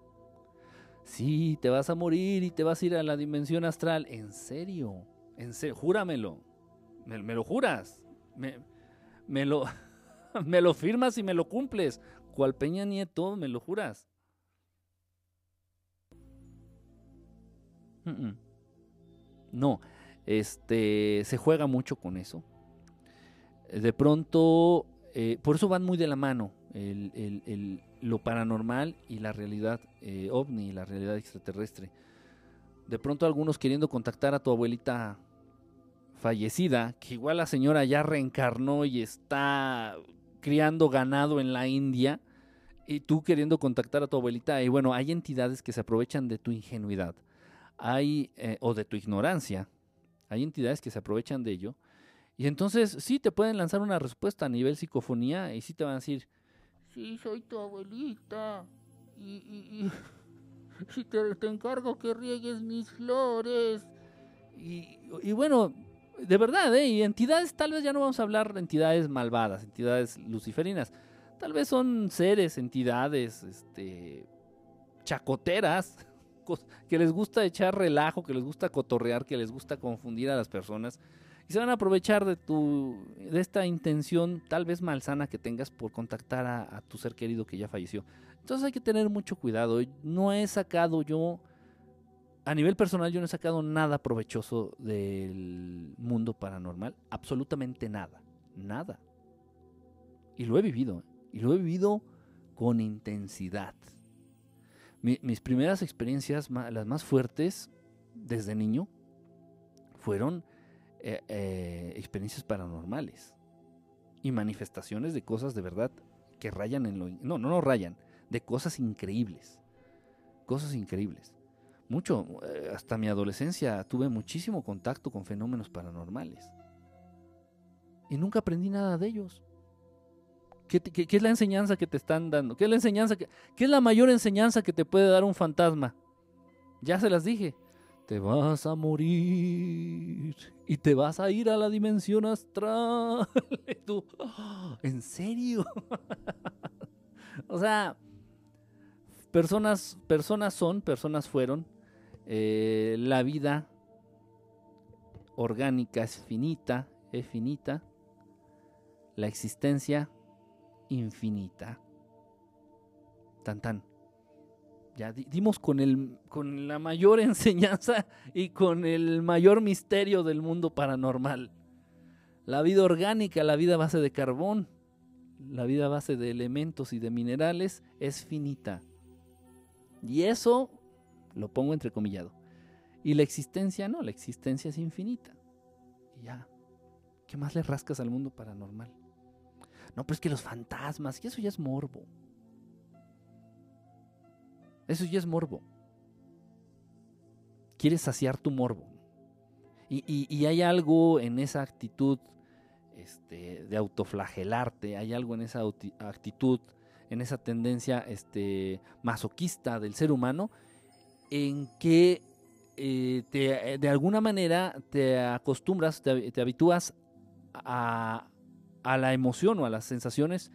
Sí, te vas a morir y te vas a ir a la dimensión astral. ¿En serio? ¿En serio? Júramelo. Me, lo juras. Me, lo, me lo firmas y me lo cumples. Cual Peña Nieto, me lo juras. No, este, se juega mucho con eso. De pronto, eh, por eso van muy de la mano el, lo paranormal y la realidad eh, ovni, la realidad extraterrestre. De pronto algunos queriendo contactar a tu abuelita fallecida, que igual la señora ya reencarnó y está criando ganado en la India, y tú queriendo contactar a tu abuelita, y bueno, hay entidades que se aprovechan de tu ingenuidad, hay, eh, o de tu ignorancia, hay entidades que se aprovechan de ello, y entonces sí te pueden lanzar una respuesta a nivel psicofonía, y sí te van a decir, sí, soy tu abuelita. Y, y, te, te, encargo que riegues mis flores. Y, bueno, de verdad, ¿eh? Y entidades, tal vez ya no vamos a hablar de entidades malvadas, entidades luciferinas. Tal vez son seres, entidades, este, chacoteras, que les gusta echar relajo, que les gusta cotorrear, que les gusta confundir a las personas y se van a aprovechar de tu de esta intención tal vez malsana que tengas por contactar a, tu ser querido que ya falleció. Entonces hay que tener mucho cuidado. No he sacado yo a nivel personal yo no he sacado nada provechoso del mundo paranormal, absolutamente nada, nada. Y lo he vivido, ¿eh? y lo he vivido con intensidad. mis primeras experiencias, las más fuertes desde niño, fueron eh, eh, experiencias paranormales y manifestaciones de cosas de verdad que rayan en lo... No, no, no rayan, de cosas increíbles. Cosas increíbles. Mucho, eh, hasta mi adolescencia tuve muchísimo contacto con fenómenos paranormales. Y nunca aprendí nada de ellos. ¿Qué, es la enseñanza que te están dando? ¿Qué es la enseñanza qué es la mayor enseñanza que te puede dar un fantasma? Ya se las dije te vas a morir y te vas a ir a la dimensión astral. ¿en serio? o sea, Personas, personas son, personas fueron. Eh, la vida orgánica es finita, es finita. La existencia infinita. Tan tan. Ya dimos con, el, con la mayor enseñanza y con el mayor misterio del mundo paranormal. La vida orgánica, la vida base de carbón, la vida base de elementos y de minerales es finita. Y eso lo pongo entrecomillado. Y la existencia no, la existencia es infinita. Y ya, ¿qué más le rascas al mundo paranormal? No, pero es que los fantasmas, y eso ya es morbo. Eso ya es morbo. Quieres saciar tu morbo. Y, hay algo en esa actitud este, de autoflagelarte, hay algo en esa actitud en esa tendencia este, masoquista del ser humano, en que eh, te, de alguna manera te acostumbras, te, habitúas a, la emoción o a las sensaciones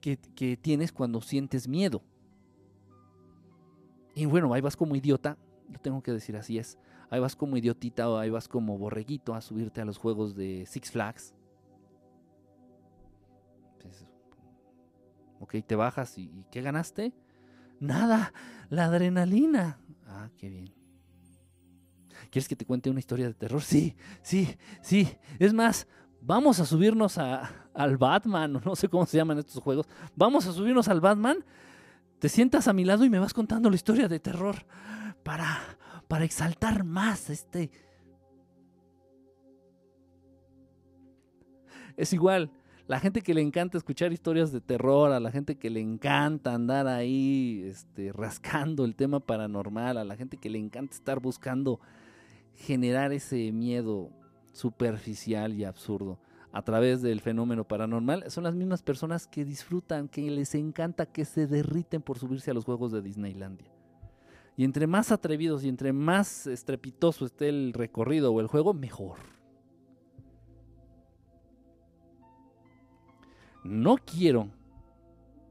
que, que, tienes cuando sientes miedo. Y bueno, ahí vas como idiota, lo tengo que decir así es, ahí vas como idiotita o ahí vas como borreguito a subirte a los juegos de Six Flags Ok, te bajas y, ¿qué ganaste? Nada, la adrenalina. Ah, qué bien. ¿Quieres que te cuente una historia de terror? Sí, sí, sí. Es más, vamos a subirnos a, al Batman, no sé cómo se llaman estos juegos. Vamos a subirnos al Batman. Te sientas a mi lado y me vas contando la historia de terror para, para exaltar más este... Es igual, la gente que le encanta escuchar historias de terror, a la gente que le encanta andar ahí este, rascando el tema paranormal, a la gente que le encanta estar buscando generar ese miedo superficial y absurdo a través del fenómeno paranormal, son las mismas personas que disfrutan, que les encanta, que se derriten por subirse a los juegos de Disneylandia. Y entre más atrevidos y entre más estrepitoso esté el recorrido o el juego, mejor. No quiero,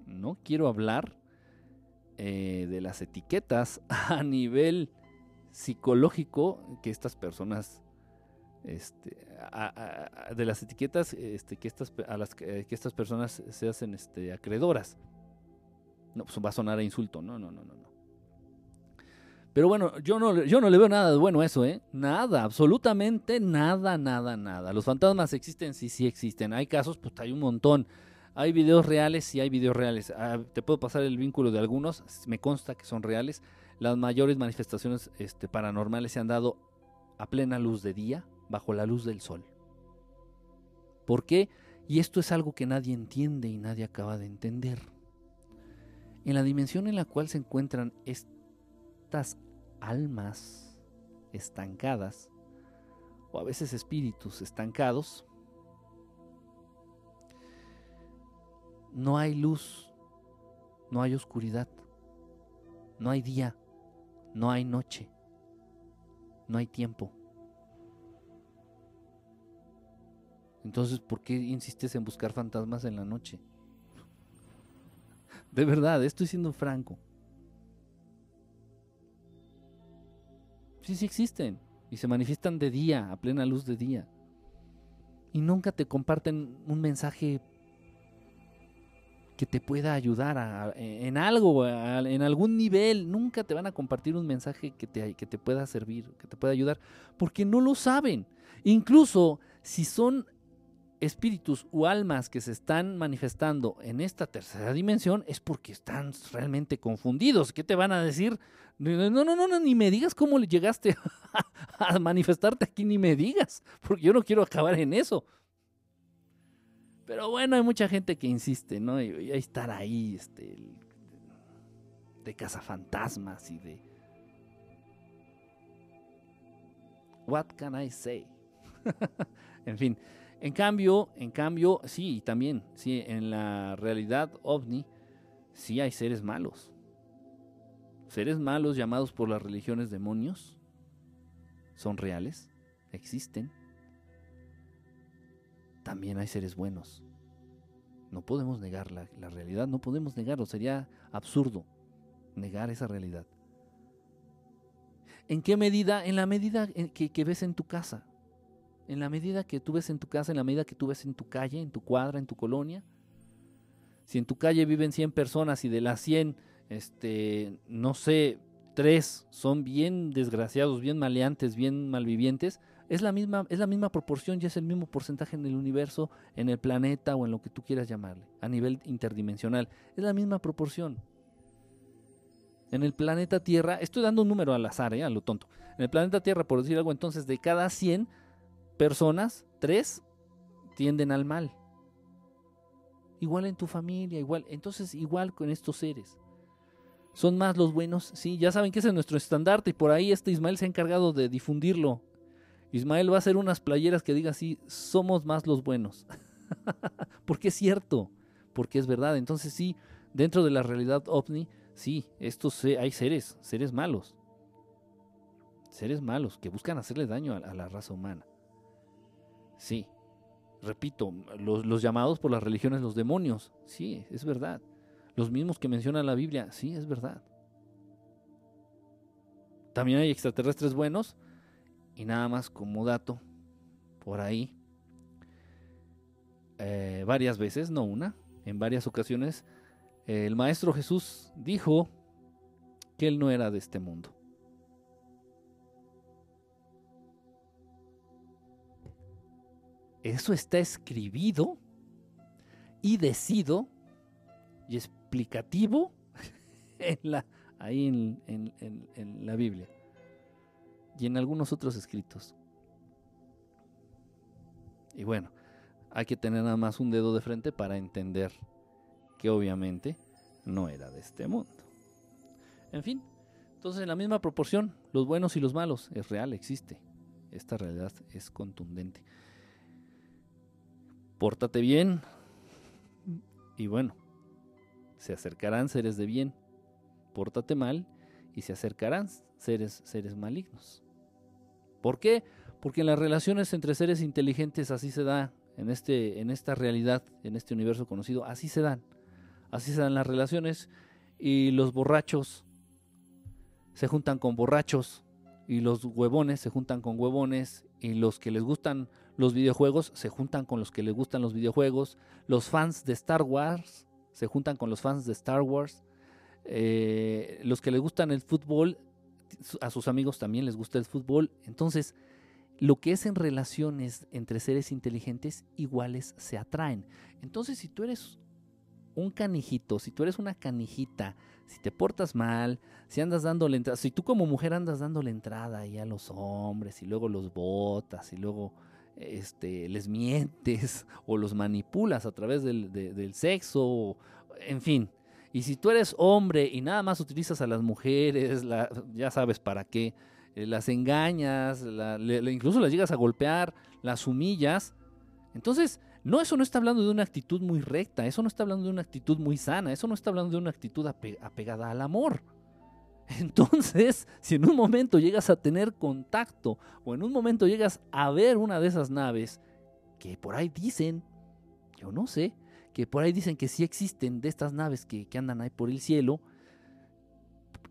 no quiero hablar eh, de las etiquetas a nivel psicológico que estas personas, este, de las etiquetas este, que estas, a las que, estas personas se hacen este, acreedoras. No, pues va a sonar a insulto, no, no, no, no. no. Pero bueno, yo no, yo no le veo nada de bueno a eso, ¿eh? Nada, absolutamente nada, nada, nada. Los fantasmas existen, sí, sí existen. Hay casos, pues hay un montón. Hay videos reales, sí hay videos reales. Ah, te puedo pasar el vínculo de algunos, me consta que son reales. Las mayores manifestaciones paranormales se han dado a plena luz de día, bajo la luz del sol. ¿Por qué? Y esto es algo que nadie entiende y nadie acaba de entender. En la dimensión en la cual se encuentran estas almas estancadas, o a veces espíritus estancados, no hay luz, no hay oscuridad, no hay día, no hay noche, no hay tiempo. Entonces, ¿por qué insistes en buscar fantasmas en la noche? De verdad, estoy siendo franco. Sí, sí existen. Y se manifiestan de día, a plena luz de día. Y nunca te comparten un mensaje que te pueda ayudar en algo, en algún nivel. Nunca te van a compartir un mensaje que te, que te pueda servir, que te pueda ayudar, porque no lo saben. Incluso si son espíritus o almas que se están manifestando en esta tercera dimensión es porque están realmente confundidos. ¿Qué te van a decir? No, no, no, no, ni me digas cómo llegaste a manifestarte aquí, ni me digas, porque yo no quiero acabar en eso. Pero bueno, hay mucha gente que insiste, ¿no? Y, hay estar ahí, este, de cazafantasmas y de... What can I say? en fin, en cambio, en cambio, sí, también, sí, en la realidad ovni, sí hay seres malos. Seres malos llamados por las religiones demonios son reales, existen. También hay seres buenos. No podemos negar la, la realidad, no podemos negarlo, sería absurdo negar esa realidad. ¿En qué medida? En la medida que, que ves en tu casa. En la medida que tú ves en tu casa, en la medida que tú ves en tu calle, en tu cuadra, en tu colonia. Si en tu calle viven 100 personas y de las 100, este, no sé, tres son bien desgraciados, bien maleantes, bien malvivientes, es la misma, es la misma proporción y es el mismo porcentaje en el universo, en el planeta o en lo que tú quieras llamarle, a nivel interdimensional. Es la misma proporción. En el planeta Tierra, estoy dando un número al azar, ¿eh? a lo tonto. En el planeta Tierra, por decir algo, entonces de cada 100 personas, 3 tienden al mal. Igual en tu familia, igual. Entonces, igual con estos seres. ¿Son más los buenos? Sí, ya saben que ese es nuestro estandarte y por ahí este Ismael se ha encargado de difundirlo. Ismael va a hacer unas playeras que diga así, somos más los buenos. porque es cierto, porque es verdad. Entonces sí, dentro de la realidad ovni, sí, estos hay seres, seres malos. Seres malos que buscan hacerle daño a, la raza humana. Sí, repito, los, llamados por las religiones los demonios. Sí, es verdad. Los mismos que menciona la Biblia. Sí, es verdad. También hay extraterrestres buenos y nada más como dato, por ahí, eh, varias veces, no una, en varias ocasiones, el Maestro Jesús dijo que él no era de este mundo. Eso está escribido y decido y explicativo en la, ahí en la Biblia y en algunos otros escritos. Y bueno, hay que tener nada más un dedo de frente para entender que obviamente no era de este mundo. En fin, entonces en la misma proporción, los buenos y los malos, es real, existe. Esta realidad es contundente. Pórtate bien y bueno, se acercarán seres de bien. Pórtate mal y se acercarán seres, seres malignos. ¿Por qué? Porque en las relaciones entre seres inteligentes así se da, en, este, en esta realidad, en este universo conocido, así se dan. Así se dan las relaciones y los borrachos se juntan con borrachos y los huevones se juntan con huevones y los que les gustan los videojuegos se juntan con los que les gustan los videojuegos. Los fans de Star Wars se juntan con los fans de Star Wars. Eh, los que les gustan el fútbol a sus amigos también les gusta el fútbol. Entonces, lo que es en relaciones entre seres inteligentes iguales se atraen. Entonces, si tú eres un canijito, si tú eres una canijita, si te portas mal, si andas dándole entrada, si tú como mujer andas dándole entrada ahí a los hombres y luego los botas y luego este, les mientes o los manipulas a través del, del sexo, en fin, y si tú eres hombre y nada más utilizas a las mujeres, ya sabes para qué, eh, las engañas, incluso las llegas a golpear, las humillas, entonces, no, eso no está hablando de una actitud muy recta, eso no está hablando de una actitud muy sana, eso no está hablando de una actitud apegada al amor. Entonces, si en un momento llegas a tener contacto o en un momento llegas a ver una de esas naves que por ahí dicen, yo no sé, que por ahí dicen que sí existen de estas naves que, andan ahí por el cielo,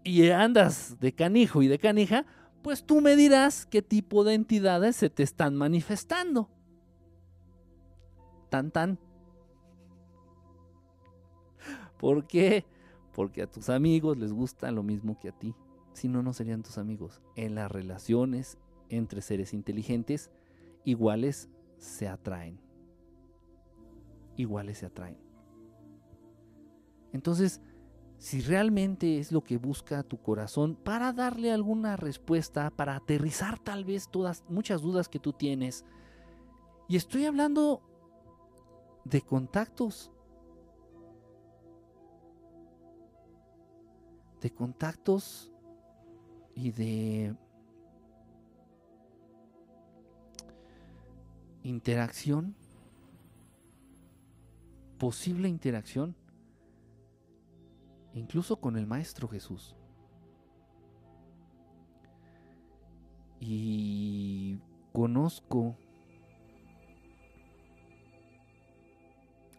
y andas de canijo y de canija, pues tú me dirás qué tipo de entidades se te están manifestando. Tan tan. ¿Por qué? Porque a tus amigos les gusta lo mismo que a ti. Si no, no serían tus amigos. En las relaciones entre seres inteligentes, iguales se atraen iguales se atraen. Entonces, si realmente es lo que busca tu corazón para darle alguna respuesta, para aterrizar tal vez todas muchas dudas que tú tienes. Y estoy hablando de contactos. De contactos y de interacción posible interacción incluso con el Maestro Jesús. Y conozco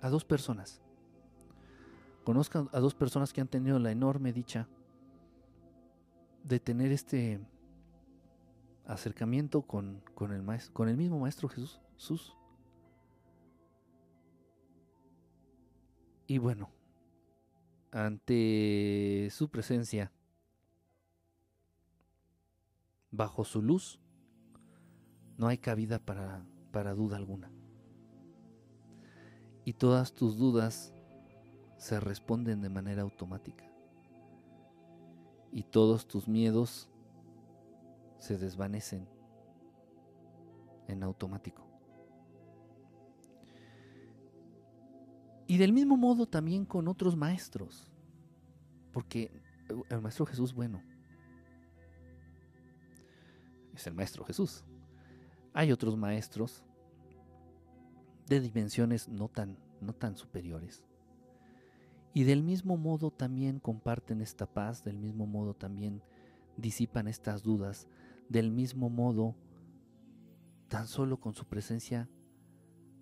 a dos personas. Conozco a dos personas que han tenido la enorme dicha de tener este acercamiento con, con, el, maestro, con el mismo Maestro Jesús. Jesús. Y bueno, ante su presencia, bajo su luz, no hay cabida para, para duda alguna. Y todas tus dudas se responden de manera automática. Y todos tus miedos se desvanecen en automático. Y del mismo modo también con otros maestros. Porque el Maestro Jesús, bueno, es el Maestro Jesús. Hay otros maestros de dimensiones no tan, no tan superiores. Y del mismo modo también comparten esta paz, del mismo modo también disipan estas dudas, del mismo modo, tan solo con su presencia,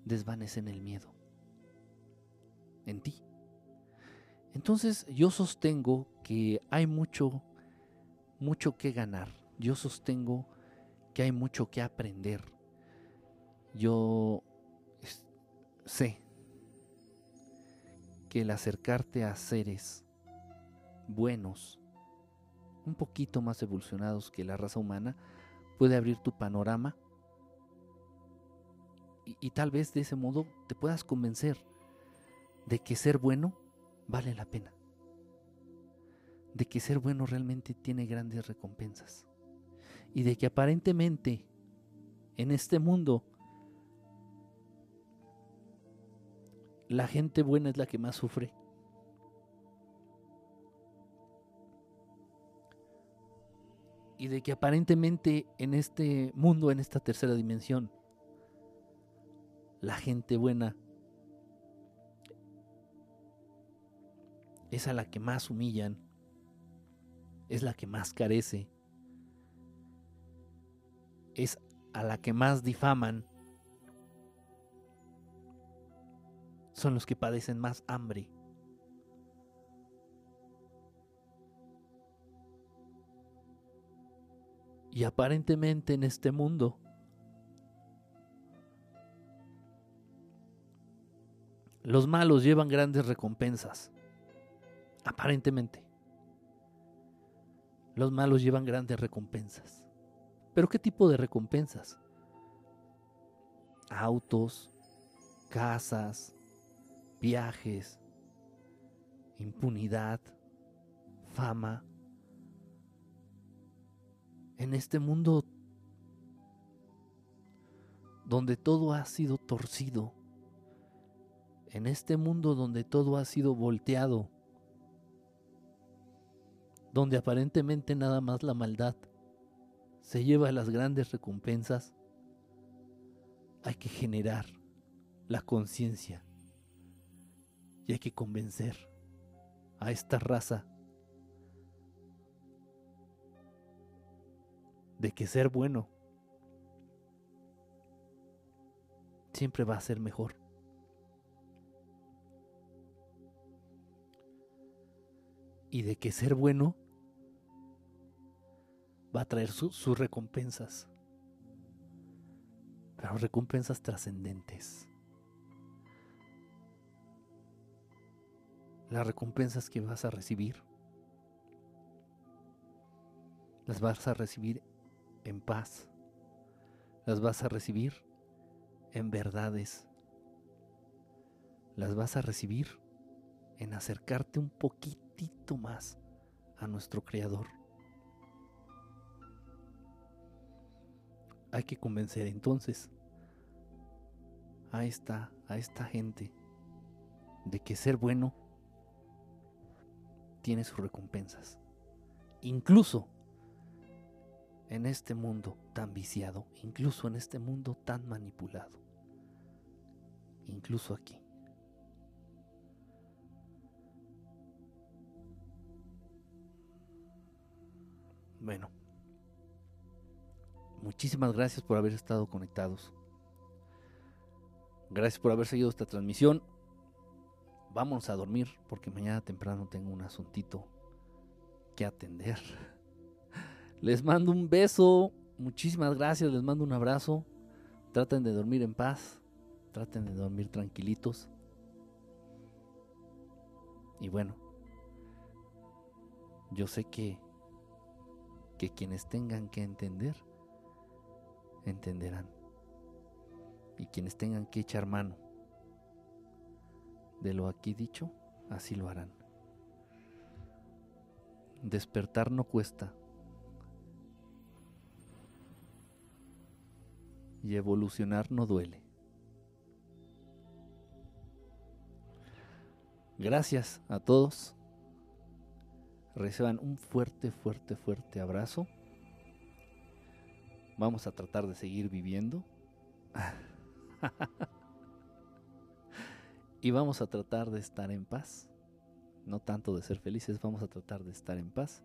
desvanecen el miedo en ti. Entonces yo sostengo que hay mucho, mucho que ganar. Yo sostengo que hay mucho que aprender. Yo sé que el acercarte a seres buenos, un poquito más evolucionados que la raza humana, puede abrir tu panorama. Y, y tal vez de ese modo te puedas convencer de que ser bueno vale la pena, de que ser bueno realmente tiene grandes recompensas. Y de que aparentemente en este mundo la gente buena es la que más sufre. Y de que aparentemente en este mundo, en esta tercera dimensión, la gente buena es a la que más humillan, es la que más carece, es a la que más difaman, son los que padecen más hambre. Y aparentemente en este mundo, los malos llevan grandes recompensas. Aparentemente. Los malos llevan grandes recompensas. ¿Pero qué tipo de recompensas? Autos, casas, viajes, impunidad, fama. En este mundo donde todo ha sido torcido, en este mundo donde todo ha sido volteado, donde aparentemente nada más la maldad se lleva las grandes recompensas, hay que generar la conciencia y hay que convencer a esta raza de que ser bueno siempre va a ser mejor. Y de que ser bueno va a traer sus recompensas, pero recompensas trascendentes. Las recompensas que vas a recibir, las vas a recibir en paz, las vas a recibir en verdades, las vas a recibir en acercarte un poquitito más a nuestro Creador. hay que convencer entonces a esta, a esta gente de que ser bueno tiene sus recompensas. Incluso en este mundo tan viciado, incluso en este mundo tan manipulado, incluso aquí. Bueno, Muchísimas gracias por haber estado conectados. Gracias por haber seguido esta transmisión. Vamos a dormir porque mañana temprano tengo un asuntito que atender. Les mando un beso. Muchísimas gracias. Les mando un abrazo. Traten de dormir en paz. Traten de dormir tranquilitos. Y bueno, yo sé que que quienes tengan que entender entenderán. Y quienes tengan que echar mano de lo aquí dicho, así lo harán. Despertar no cuesta. Y evolucionar no duele. Gracias a todos. Reciban un fuerte, fuerte, fuerte abrazo. Vamos a tratar de seguir viviendo. y vamos a tratar de estar en paz. No tanto de ser felices, vamos a tratar de estar en paz.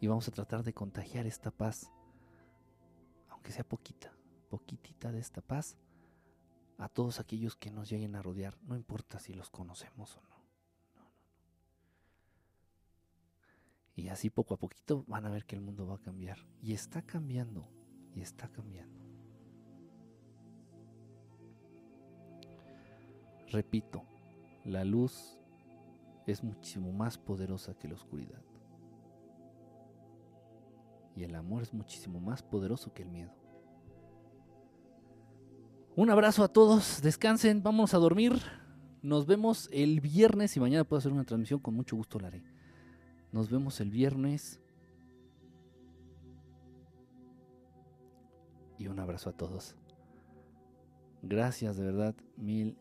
Y vamos a tratar de contagiar esta paz, aunque sea poquita, poquitita de esta paz, a todos aquellos que nos lleguen a rodear, no importa si los conocemos o no. Y así poco a poquito van a ver que el mundo va a cambiar. Y está cambiando, y está cambiando. Repito, la luz es muchísimo más poderosa que la oscuridad. Y el amor es muchísimo más poderoso que el miedo. Un abrazo a todos, descansen, vamos a dormir. Nos vemos el viernes y mañana puedo hacer una transmisión, con mucho gusto la haré. Nos vemos el viernes. Y un abrazo a todos. Gracias, de verdad, mil,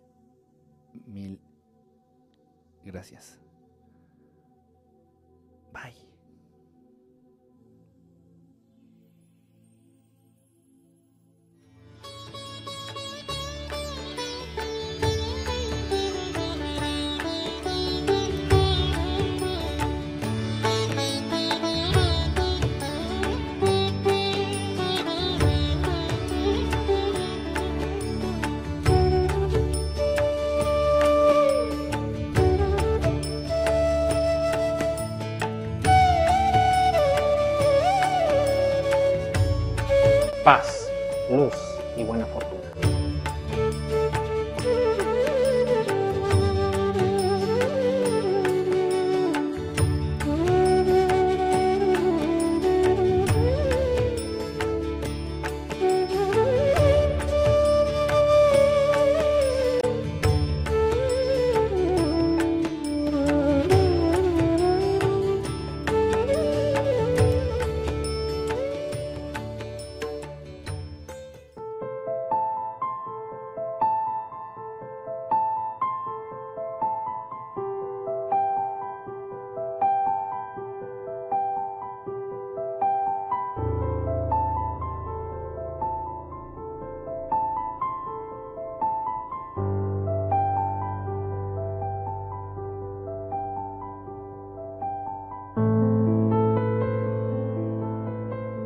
mil gracias. Bye. Paz, luz y buena fortuna.